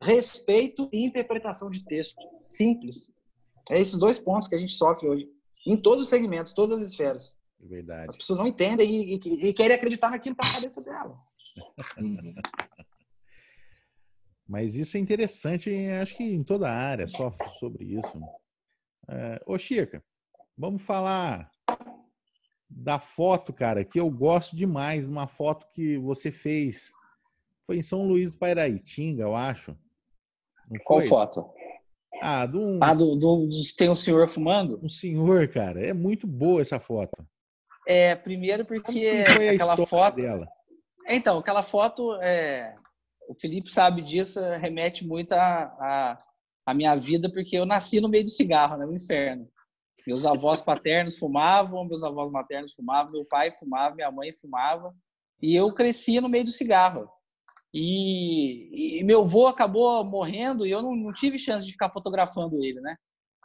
B: respeito e interpretação de texto. Simples. É esses dois pontos que a gente sofre hoje em todos os segmentos, todas as esferas.
A: Verdade.
B: As pessoas não entendem e, e, e querem acreditar naquilo para a cabeça dela.
A: Mas isso é interessante, acho que em toda a área sofre sobre isso. É, ô, Chica, vamos falar da foto, cara, que eu gosto demais, uma foto que você fez. Foi em São Luís do Pairaitinga, eu acho.
B: Qual foto?
A: Ah, do,
B: ah do, do, do, tem um senhor fumando?
A: Um senhor, cara. É muito boa essa foto.
B: É, primeiro porque aquela foto. Dela? Então, aquela foto, é... o Felipe sabe disso, remete muito à a, a, a, minha vida, porque eu nasci no meio do cigarro, né? No inferno. Meus avós paternos fumavam, meus avós maternos fumavam, meu pai fumava, minha mãe fumava, e eu cresci no meio do cigarro. E, e, meu avô acabou morrendo e eu não, não, tive chance de ficar fotografando ele, né?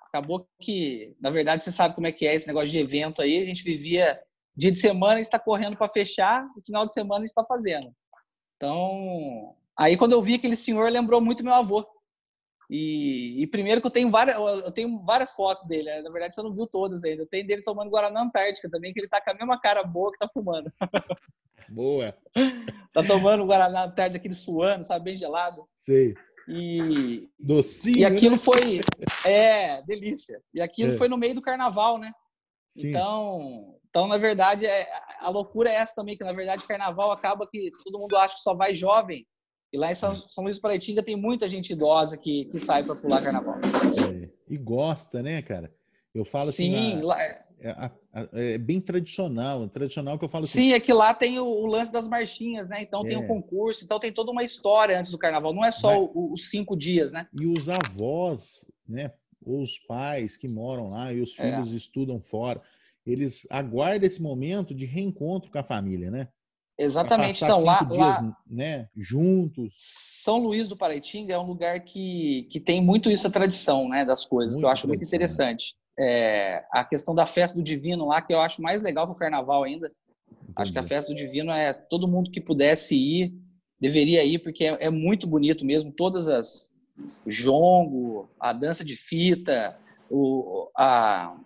B: Acabou que, na verdade, você sabe como é que é esse negócio de evento aí. A gente vivia dia de semana está correndo para fechar, no final de semana está fazendo. Então, aí quando eu vi aquele senhor, lembrou muito meu avô. E, e, primeiro que eu tenho várias, eu tenho várias fotos dele. Né? Na verdade, você não viu todas ainda. Tenho dele tomando Guaraná Antártica também, que ele tá com a mesma cara boa que tá fumando.
A: Boa.
B: tá tomando Guaraná Antártica aquele suando, sabe, bem gelado.
A: Sei.
B: E
A: docinho.
B: E aquilo né? foi é, delícia. E aquilo é. foi no meio do carnaval, né? Sim. Então, então na verdade, é, a loucura é essa também que na verdade carnaval acaba que todo mundo acha que só vai jovem e lá em São, São Luís do Paraitinga tem muita gente idosa que, que sai para pular carnaval.
A: É, e gosta, né, cara? Eu falo
B: assim. Sim, lá... É,
A: é, é, bem tradicional. Tradicional que eu falo
B: assim. Sim, é que lá tem o, o lance das marchinhas, né? Então é. tem o um concurso, então tem toda uma história antes do carnaval. Não é só os cinco dias, né?
A: E os avós, né? Ou os pais que moram lá e os é. filhos estudam fora, eles aguardam esse momento de reencontro com a família, né?
B: Exatamente. Então, lá, dias, lá,
A: né, juntos.
B: São Luís do Paraitinga é um lugar que, que tem muito isso, a tradição né, das coisas, muito que eu acho muito né? interessante. É, a questão da festa do divino lá, que eu acho mais legal que o carnaval ainda. Entendi. Acho que a festa do divino é todo mundo que pudesse ir, deveria ir, porque é, é muito bonito mesmo. Todas as. O jongo, a dança de fita, o, a,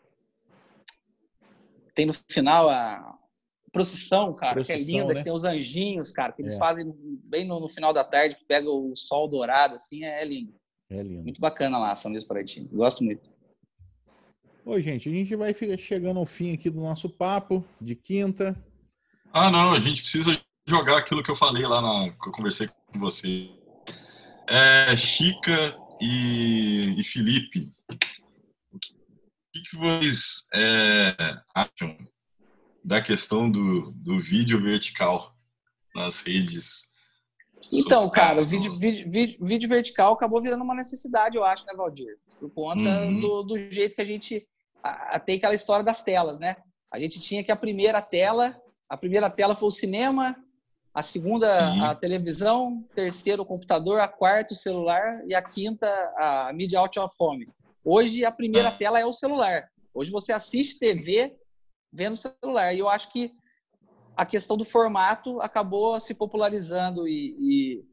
B: tem no final a, procissão, cara, procissão, que é linda, né? que tem os anjinhos, cara, que eles é. fazem bem no, no, final da tarde, que pega o sol dourado, assim, é, é lindo.
A: É lindo.
B: Muito bacana lá, São Luís Paraitinga. Gosto muito.
A: Oi, gente, a gente vai chegando ao fim aqui do nosso papo de quinta.
C: Ah, não, a gente precisa jogar aquilo que eu falei lá na que eu conversei com você. É, Chica e, e Felipe, o que, que vocês é, acham da questão do, do vídeo vertical nas redes
B: Então, cara, o vídeo, vídeo, vídeo, vertical acabou virando uma necessidade, eu acho, né, Valdir? Por conta uhum. do, do, jeito que a gente a, tem aquela história das telas, né? A gente tinha que a primeira tela, a primeira tela foi o cinema, a segunda Sim. a televisão, terceiro o computador, a quarta o celular e a quinta a mídia out of home. Hoje a primeira é. tela é o celular. Hoje você assiste TV vendo o celular. E eu acho que a questão do formato acabou se popularizando e, e,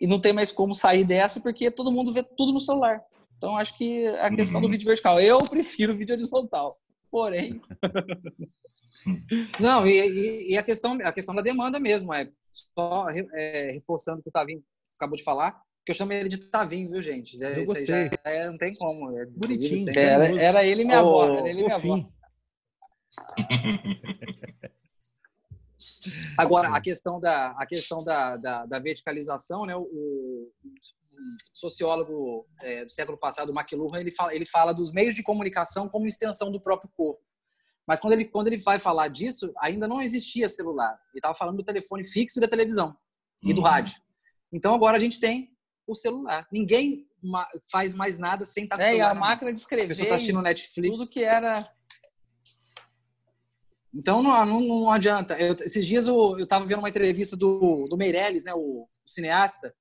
B: e, não tem mais como sair dessa porque todo mundo vê tudo no celular. Então acho que a questão uhum. do vídeo vertical. Eu prefiro vídeo horizontal. Porém. não, e, e, a, questão, a questão da demanda mesmo. É só é, reforçando o que o Tavinho acabou de falar. Que eu chamo ele de Tavinho, viu, gente?
A: Eu gostei. Já,
B: é, não tem como. É,
A: Bonitinho.
B: Era, era, ele e minha oh, avó. Era ele e minha avó. Agora, a questão da, a questão da, da, da verticalização, né? O, o sociólogo é, do século passado, McLuhan, ele fala, ele fala dos meios de comunicação como extensão do próprio corpo. Mas quando ele, quando ele vai falar disso, ainda não existia celular. Ele estava falando do telefone fixo e da televisão e do uhum. rádio. Então agora a gente tem o celular. Ninguém faz mais nada sem estar com
A: é, celular. É, a máquina de escrever. A pessoa
B: está assistindo Netflix.
A: Tudo que era
B: então não, não, não adianta. Eu, esses dias eu estava vendo uma entrevista do, do Meirelles, né, o, o cineasta,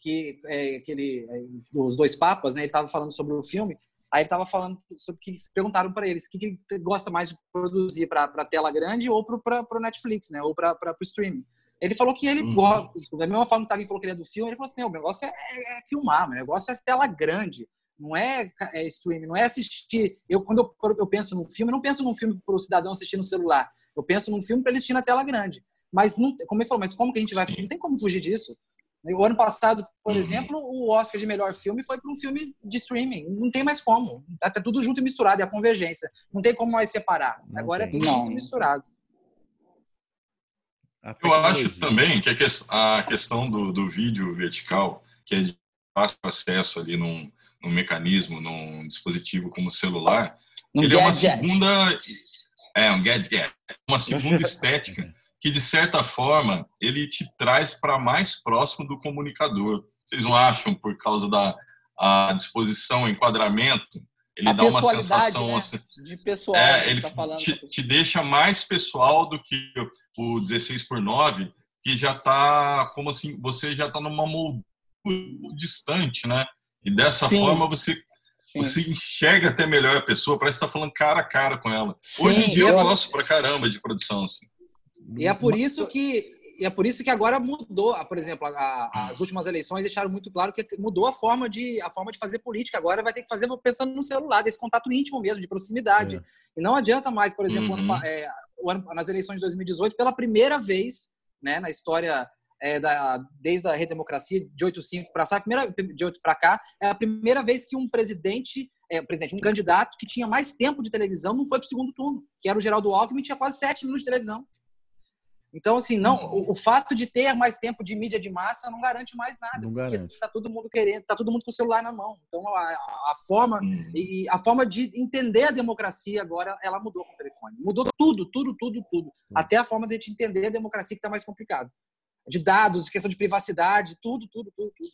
B: que é, aquele, é, os dois papas, né, ele estava falando sobre o filme. Aí ele estava falando sobre que perguntaram para eles o que, que, ele gosta mais de produzir para tela grande ou para o Netflix, né, ou para o streaming. Ele falou que ele uhum. gosta, da mesma forma que o Tavinho falou que ele é do filme, ele falou assim: o negócio é, é, é filmar, o negócio é tela grande não é, é streaming, não é assistir. Eu, quando eu, eu penso num filme, eu não penso num filme para o cidadão assistir no celular. Eu penso num filme para ele assistir na tela grande. Mas, não, como ele falou, mas como que a gente vai. Não tem como fugir disso. O ano passado, por uhum. exemplo, o Oscar de melhor filme foi para um filme de streaming. Não tem mais como. Tá, tá tudo junto e misturado, é a convergência. Não tem como mais separar. Não Agora tem. é tudo não. junto e misturado.
C: Eu acho também que a questão do, do vídeo vertical, que é de fácil acesso ali num, num mecanismo, num dispositivo como o celular, um ele gadget. é uma segunda é um gadget, uma segunda estética que de certa forma ele te traz para mais próximo do comunicador. Vocês não acham por causa da a disposição, enquadramento, ele a dá uma sensação
B: né?
C: assim,
B: de pessoal.
C: É, ele tá te, te, deixa mais pessoal do que o 16 por 9, que já está como assim, você já está numa moldura distante, né? E dessa Sim. forma você Sim. você enxerga até melhor a pessoa, parece que está falando cara a cara com ela. Sim, Hoje em dia eu, eu gosto pra caramba de produção. Assim.
B: E é por isso que e é por isso que agora mudou, por exemplo, a, as últimas eleições deixaram muito claro que mudou a forma de a forma de fazer política. Agora vai ter que fazer pensando no celular, desse contato íntimo mesmo, de proximidade. É. E não adianta mais, por exemplo, uhum. ano, é, nas eleições de 2018, pela primeira vez, né, na história é, da, desde a redemocracia de 85 para cá, primeira de 8 para cá, é a primeira vez que um presidente, é, presidente, um candidato que tinha mais tempo de televisão não foi para o segundo turno, que era o Geraldo Alckmin, tinha quase sete minutos de televisão. Então, assim, não, o, o, fato de ter mais tempo de mídia de massa não garante mais nada.
A: Não garante.
B: Tá todo mundo querendo, tá todo mundo com o celular na mão. Então, a, a forma hum. e a forma de entender a democracia agora, ela mudou com o telefone. Mudou tudo, tudo, tudo, tudo. Hum. Até a forma de a gente entender a democracia que está mais complicado de dados, questão de privacidade, tudo, tudo, tudo, tudo.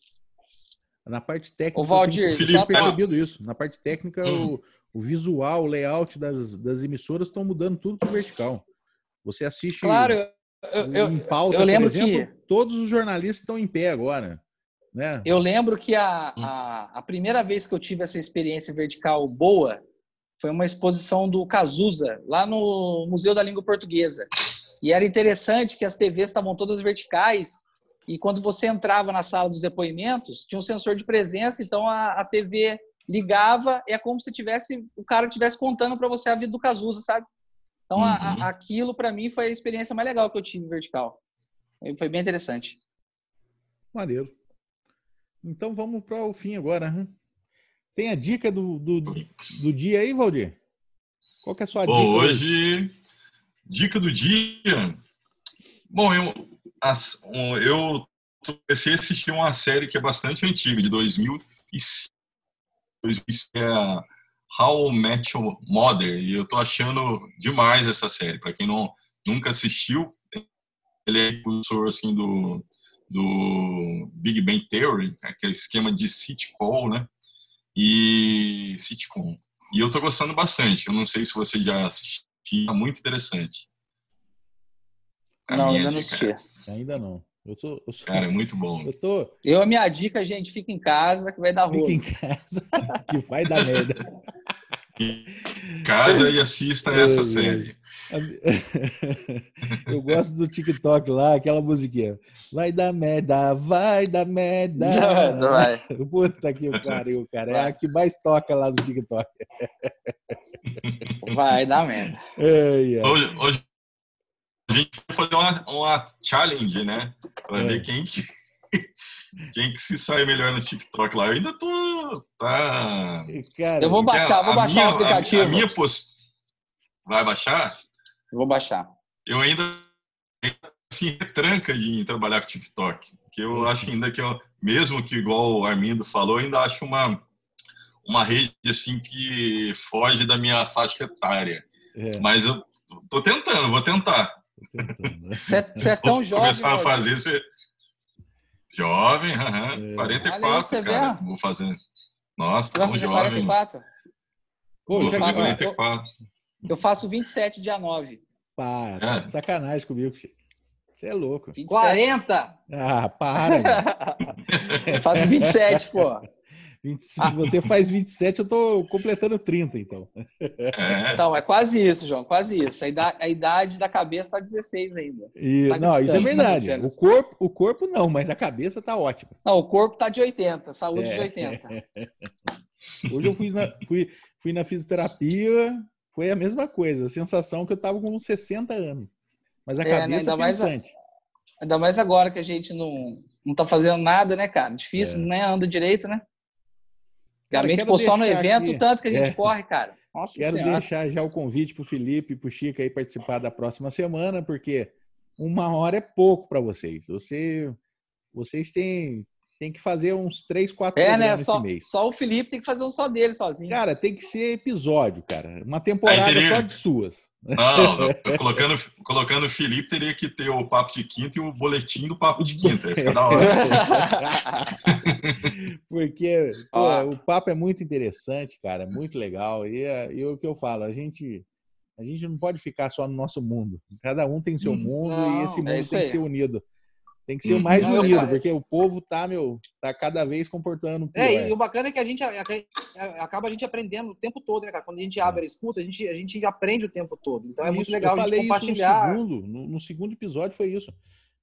A: Na parte técnica,
B: o Valdir,
A: eu tenho percebido isso. Na parte técnica, hum. o, o, visual, o layout das, das emissoras estão mudando tudo para vertical. Você assiste
B: claro, eu, eu, em pauta, eu lembro exemplo, que
A: todos os jornalistas estão em pé agora. Né?
B: Eu lembro que a, hum. a, a primeira vez que eu tive essa experiência vertical boa foi uma exposição do Cazuza, lá no Museu da Língua Portuguesa. E era interessante que as TVs estavam todas verticais e quando você entrava na sala dos depoimentos, tinha um sensor de presença, então a, a TV ligava, é como se tivesse o cara tivesse contando para você a vida do Cazuza, sabe? Então uhum. a, a, aquilo para mim foi a experiência mais legal que eu tive vertical. Foi bem interessante.
A: Maneiro. Então vamos para o fim agora. Hein? Tem a dica do, do, do dia aí, Valdir? Qual que é a sua
C: Bom, dica? Hoje Dica do dia. Bom, eu, eu comecei a assistir uma série que é bastante antiga, de 2005. É How I Met Your Mother. E eu tô achando demais essa série. Para quem não, nunca assistiu, ele é professor assim, do, do Big Bang Theory, aquele esquema de sitcom, né? E sitcom. E eu tô gostando bastante. Eu não sei se você já assistiu, é muito interessante.
B: A não, ainda não assisti.
A: Ainda não. Eu tô, eu sou...
C: Cara, é muito bom.
B: Eu, tô... eu, a minha dica, gente, fica em casa que vai dar ruim.
A: Fica em casa que vai dar merda.
C: casa e assista essa série.
A: Eu gosto do TikTok lá, aquela musiquinha. Vai dar merda, vai dar merda.
B: Não, não vai.
A: Puta que pariu, cara. É a que mais toca lá no TikTok.
B: Vai dar merda.
C: Hoje, hoje a gente vai fazer uma, uma challenge, né? Pra é. ver quem que, quem que se sai melhor no TikTok lá. Eu ainda tô. Tá...
B: Cara, eu vou baixar, vou baixar minha, o aplicativo.
C: A, a minha post... Vai baixar?
B: Vou baixar.
C: Eu ainda assim, retranca de trabalhar com TikTok. Que eu uhum. acho ainda que, eu, mesmo que igual o Armindo falou, ainda acho uma, uma rede assim que foge da minha faixa etária. É. Mas eu tô tentando, vou tentar.
B: Você é tão jovem.
C: Começar a fazer você. Jovem, uhum, é. 44, cara. Vê. Vou fazer. Nossa,
B: você vai fazer jovem. 44?
C: Pô, vou fazer 44.
B: Eu faço 27 dia 9.
A: Para, tá é. sacanagem comigo, Você é louco.
B: 27. 40!
A: Ah, para.
B: eu faço 27, pô.
A: 20, se você faz 27, eu tô completando 30, então.
B: É. Então, é quase isso, João, quase isso. A idade, a idade da cabeça tá 16 ainda.
A: E, tá não, isso é verdade. Tá o, corpo, o corpo não, mas a cabeça tá ótima.
B: Não, o corpo tá de 80, saúde é. de 80.
A: Hoje eu fui na, fui, fui na fisioterapia, foi a mesma coisa. A sensação que eu tava com 60 anos. Mas a é, cabeça né? ainda é mais,
B: Ainda mais agora que a gente não, não tá fazendo nada, né, cara? Difícil, é. nem anda direito, né? Antigamente, pô, só no evento, aqui, tanto que a gente é, corre, cara.
A: Nossa quero senhora. deixar já o convite para o Felipe e para o Chico aí participar da próxima semana, porque uma hora é pouco para vocês. Você, vocês têm, têm que fazer uns três, quatro
B: é, né? só, mês. Só o Felipe tem que fazer um só dele sozinho.
A: Cara, tem que ser episódio, cara. Uma temporada teria... só de suas.
C: Não, colocando, colocando o Felipe, teria que ter o papo de quinta e o boletim do papo de quinta. Ia ficar da hora.
A: Porque pô, o papo é muito interessante, cara, é muito legal. E, e o que eu falo, a gente, a gente não pode ficar só no nosso mundo. Cada um tem seu hum, mundo não, e esse mundo é tem que ser unido. Tem que ser o hum. mais não, unido, porque o povo tá, meu, tá cada vez comportando
B: pior. É, e o bacana é que a gente acaba a gente aprendendo o tempo todo, né, cara? Quando a gente abre a escuta, a gente, a gente aprende o tempo todo. Então é isso, muito legal a gente compartilhar.
A: no, segundo, no, no, segundo episódio foi isso.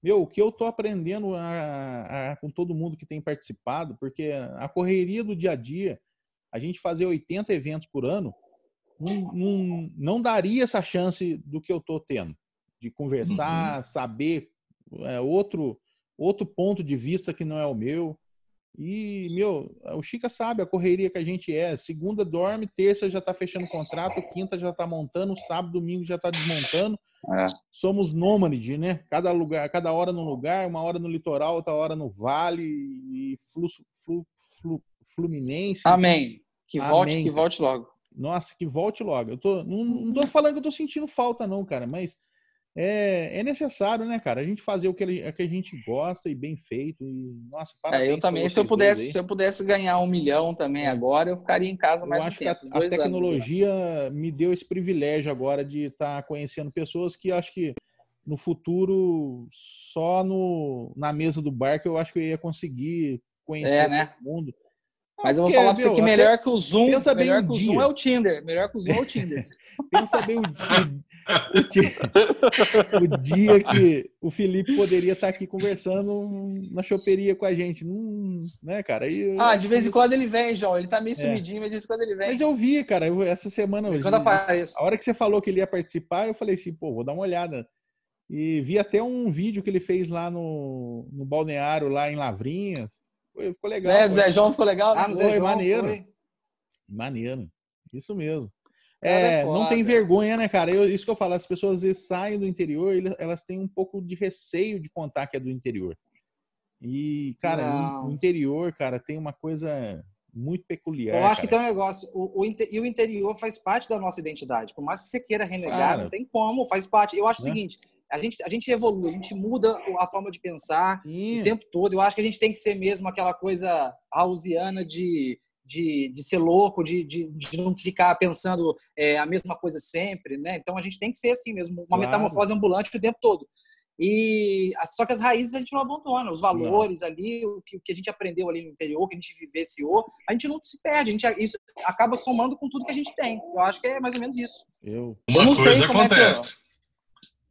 A: Meu, o que eu tô aprendendo a, a, com todo mundo que tem participado, porque a correria do dia a dia, a gente fazer 80 eventos por ano, não, não, não daria essa chance do que eu tô tendo. De conversar, uhum. saber é, outro, outro ponto de vista que não é o meu. E, meu, o Chica sabe a correria que a gente é. Segunda dorme, terça já está fechando contrato, quinta já está montando, sábado, domingo já está desmontando. É. Somos nômades, né? Cada lugar, cada hora num lugar, uma hora no litoral, outra hora no vale e flu, flu, flu, fluminense.
B: Amém. Que volte, que volte logo.
A: Nossa, que volte logo. Eu tô, não, não tô falando que eu tô sentindo falta, não, cara, mas é, é necessário, né, cara? A gente fazer o que, ele, que a gente gosta e bem feito. E, nossa,
B: é, eu também, se eu pudesse, se eu pudesse ganhar um milhão também é. agora, eu ficaria em casa mais eu acho um tempo,
A: que a, a tecnologia anos, me deu esse privilégio agora de estar tá conhecendo pessoas que acho que no futuro, só no, na mesa do bar que eu acho que eu ia conseguir conhecer é, né? todo mundo.
B: Mas eu vou falar para você que melhor que o Zoom, melhor que o Zoom é o Tinder. Melhor que o Zoom é o Tinder.
A: pensa bem o, o, dia, o dia que o Felipe poderia estar aqui conversando na choperia com a gente. Hum, né, cara? Aí,
B: ah, de vez em quando ele vem, João. Ele tá meio é. sumidinho, mas de vez em quando ele vem.
A: Mas eu vi, cara, eu, essa semana. Hoje,
B: quando aparece.
A: A hora que você falou que ele ia participar, eu falei assim, pô, vou dar uma olhada. E vi até um vídeo que ele fez lá no, no balneário, lá em Lavrinhas. Ficou legal.
B: É, Zé João ficou legal?
A: Ah, Zé João maneiro. Foi. Maneiro. Isso mesmo. É, é não tem vergonha, né, cara? Eu, isso que eu falo, as pessoas às vezes saem do interior, elas têm um pouco de receio de contar que é do interior. E, cara, o, interior, cara, tem uma coisa muito peculiar.
B: Eu acho
A: cara.
B: que tem um negócio, o, o, e o interior faz parte da nossa identidade. Por mais que você queira renegar, não tem como, faz parte. Eu acho né? o seguinte, a gente, a gente evolui, a gente muda a forma de pensar Sim. o tempo todo. Eu acho que a gente tem que ser mesmo aquela coisa hausiana de, de, de ser louco, de, de, de não ficar pensando é, a mesma coisa sempre, né? Então a gente tem que ser assim mesmo, uma claro. metamorfose ambulante o tempo todo. E só que as raízes a gente não abandona, os valores não. ali, o que, o que, a gente aprendeu ali no interior, que a gente vivenciou, a gente não se perde, a gente isso acaba somando com tudo que a gente tem. Eu acho que é mais ou menos isso.
C: Eu, Uma eu coisa acontece.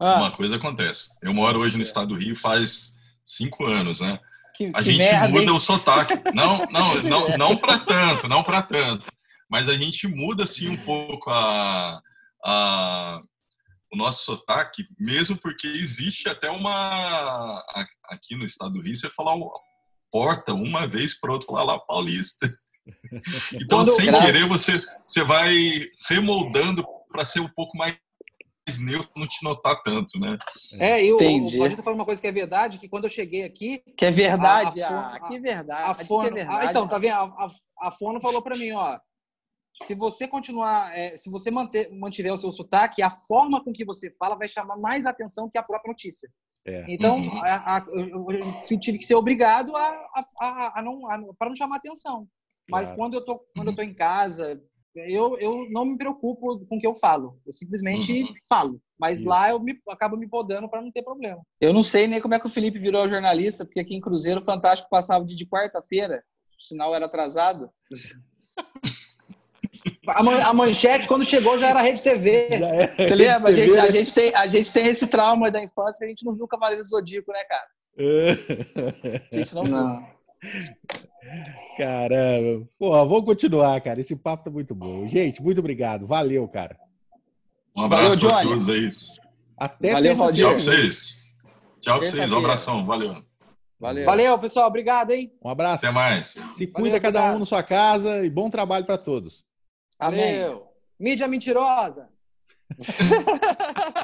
C: É ah. Uma coisa acontece. Eu moro hoje no estado do Rio faz cinco anos, né? Que, a que gente merda, muda hein? o sotaque. Não, não, não, não para tanto, não para tanto. Mas a gente muda assim um pouco a, a o nosso sotaque, mesmo porque existe até uma. Aqui no estado do Rio, você falar porta uma vez para outra, falar lá paulista. Então, Quando sem querer, você, você vai remoldando para ser um pouco mais neutro, não te notar tanto, né?
B: É, eu, Entendi. o Pode falando uma coisa que é verdade, que quando eu cheguei aqui...
D: Que é verdade, a, a, ah, que verdade.
B: A Fono, é verdade. Ah, então, tá vendo? A, a, a Fono falou para mim, ó, se você continuar, é, se você manter, mantiver o seu sotaque, a forma com que você fala vai chamar mais atenção que a própria notícia. É. Então, uhum. a, a, eu, eu, tive que ser obrigado a, a, a não, para não chamar atenção. Mas claro. quando eu tô quando eu tô em casa, eu, eu não me preocupo com o que eu falo. Eu simplesmente uhum. falo. Mas Isso. lá eu me, acabo me podando para não ter problema.
D: Eu não sei nem como é que o Felipe virou jornalista, porque aqui em Cruzeiro o Fantástico passava de, de quarta-feira, o sinal era atrasado.
B: A, man, a, manchete, quando chegou, já era Rede TV.
D: Era Você lembra? A gente, a, né? gente tem, a gente tem esse trauma da infância que a gente não viu o Cavaleiro do Zodíaco, né, cara?
A: a gente não, não. Caramba. Pô, vamos continuar, cara. Esse papo tá muito bom. Gente, muito obrigado. Valeu, cara.
C: Um abraço para todos aí.
A: Até
C: Valeu, Valdir. Tchau pra vocês. Tchau pra vocês. Um abração. Valeu.
B: Valeu. Valeu, pessoal. Obrigado, hein?
A: Um abraço.
C: Até mais.
A: Se cuida Valeu, cada obrigado. um na sua casa e bom trabalho para todos.
B: Valeu. Amém. Mídia mentirosa.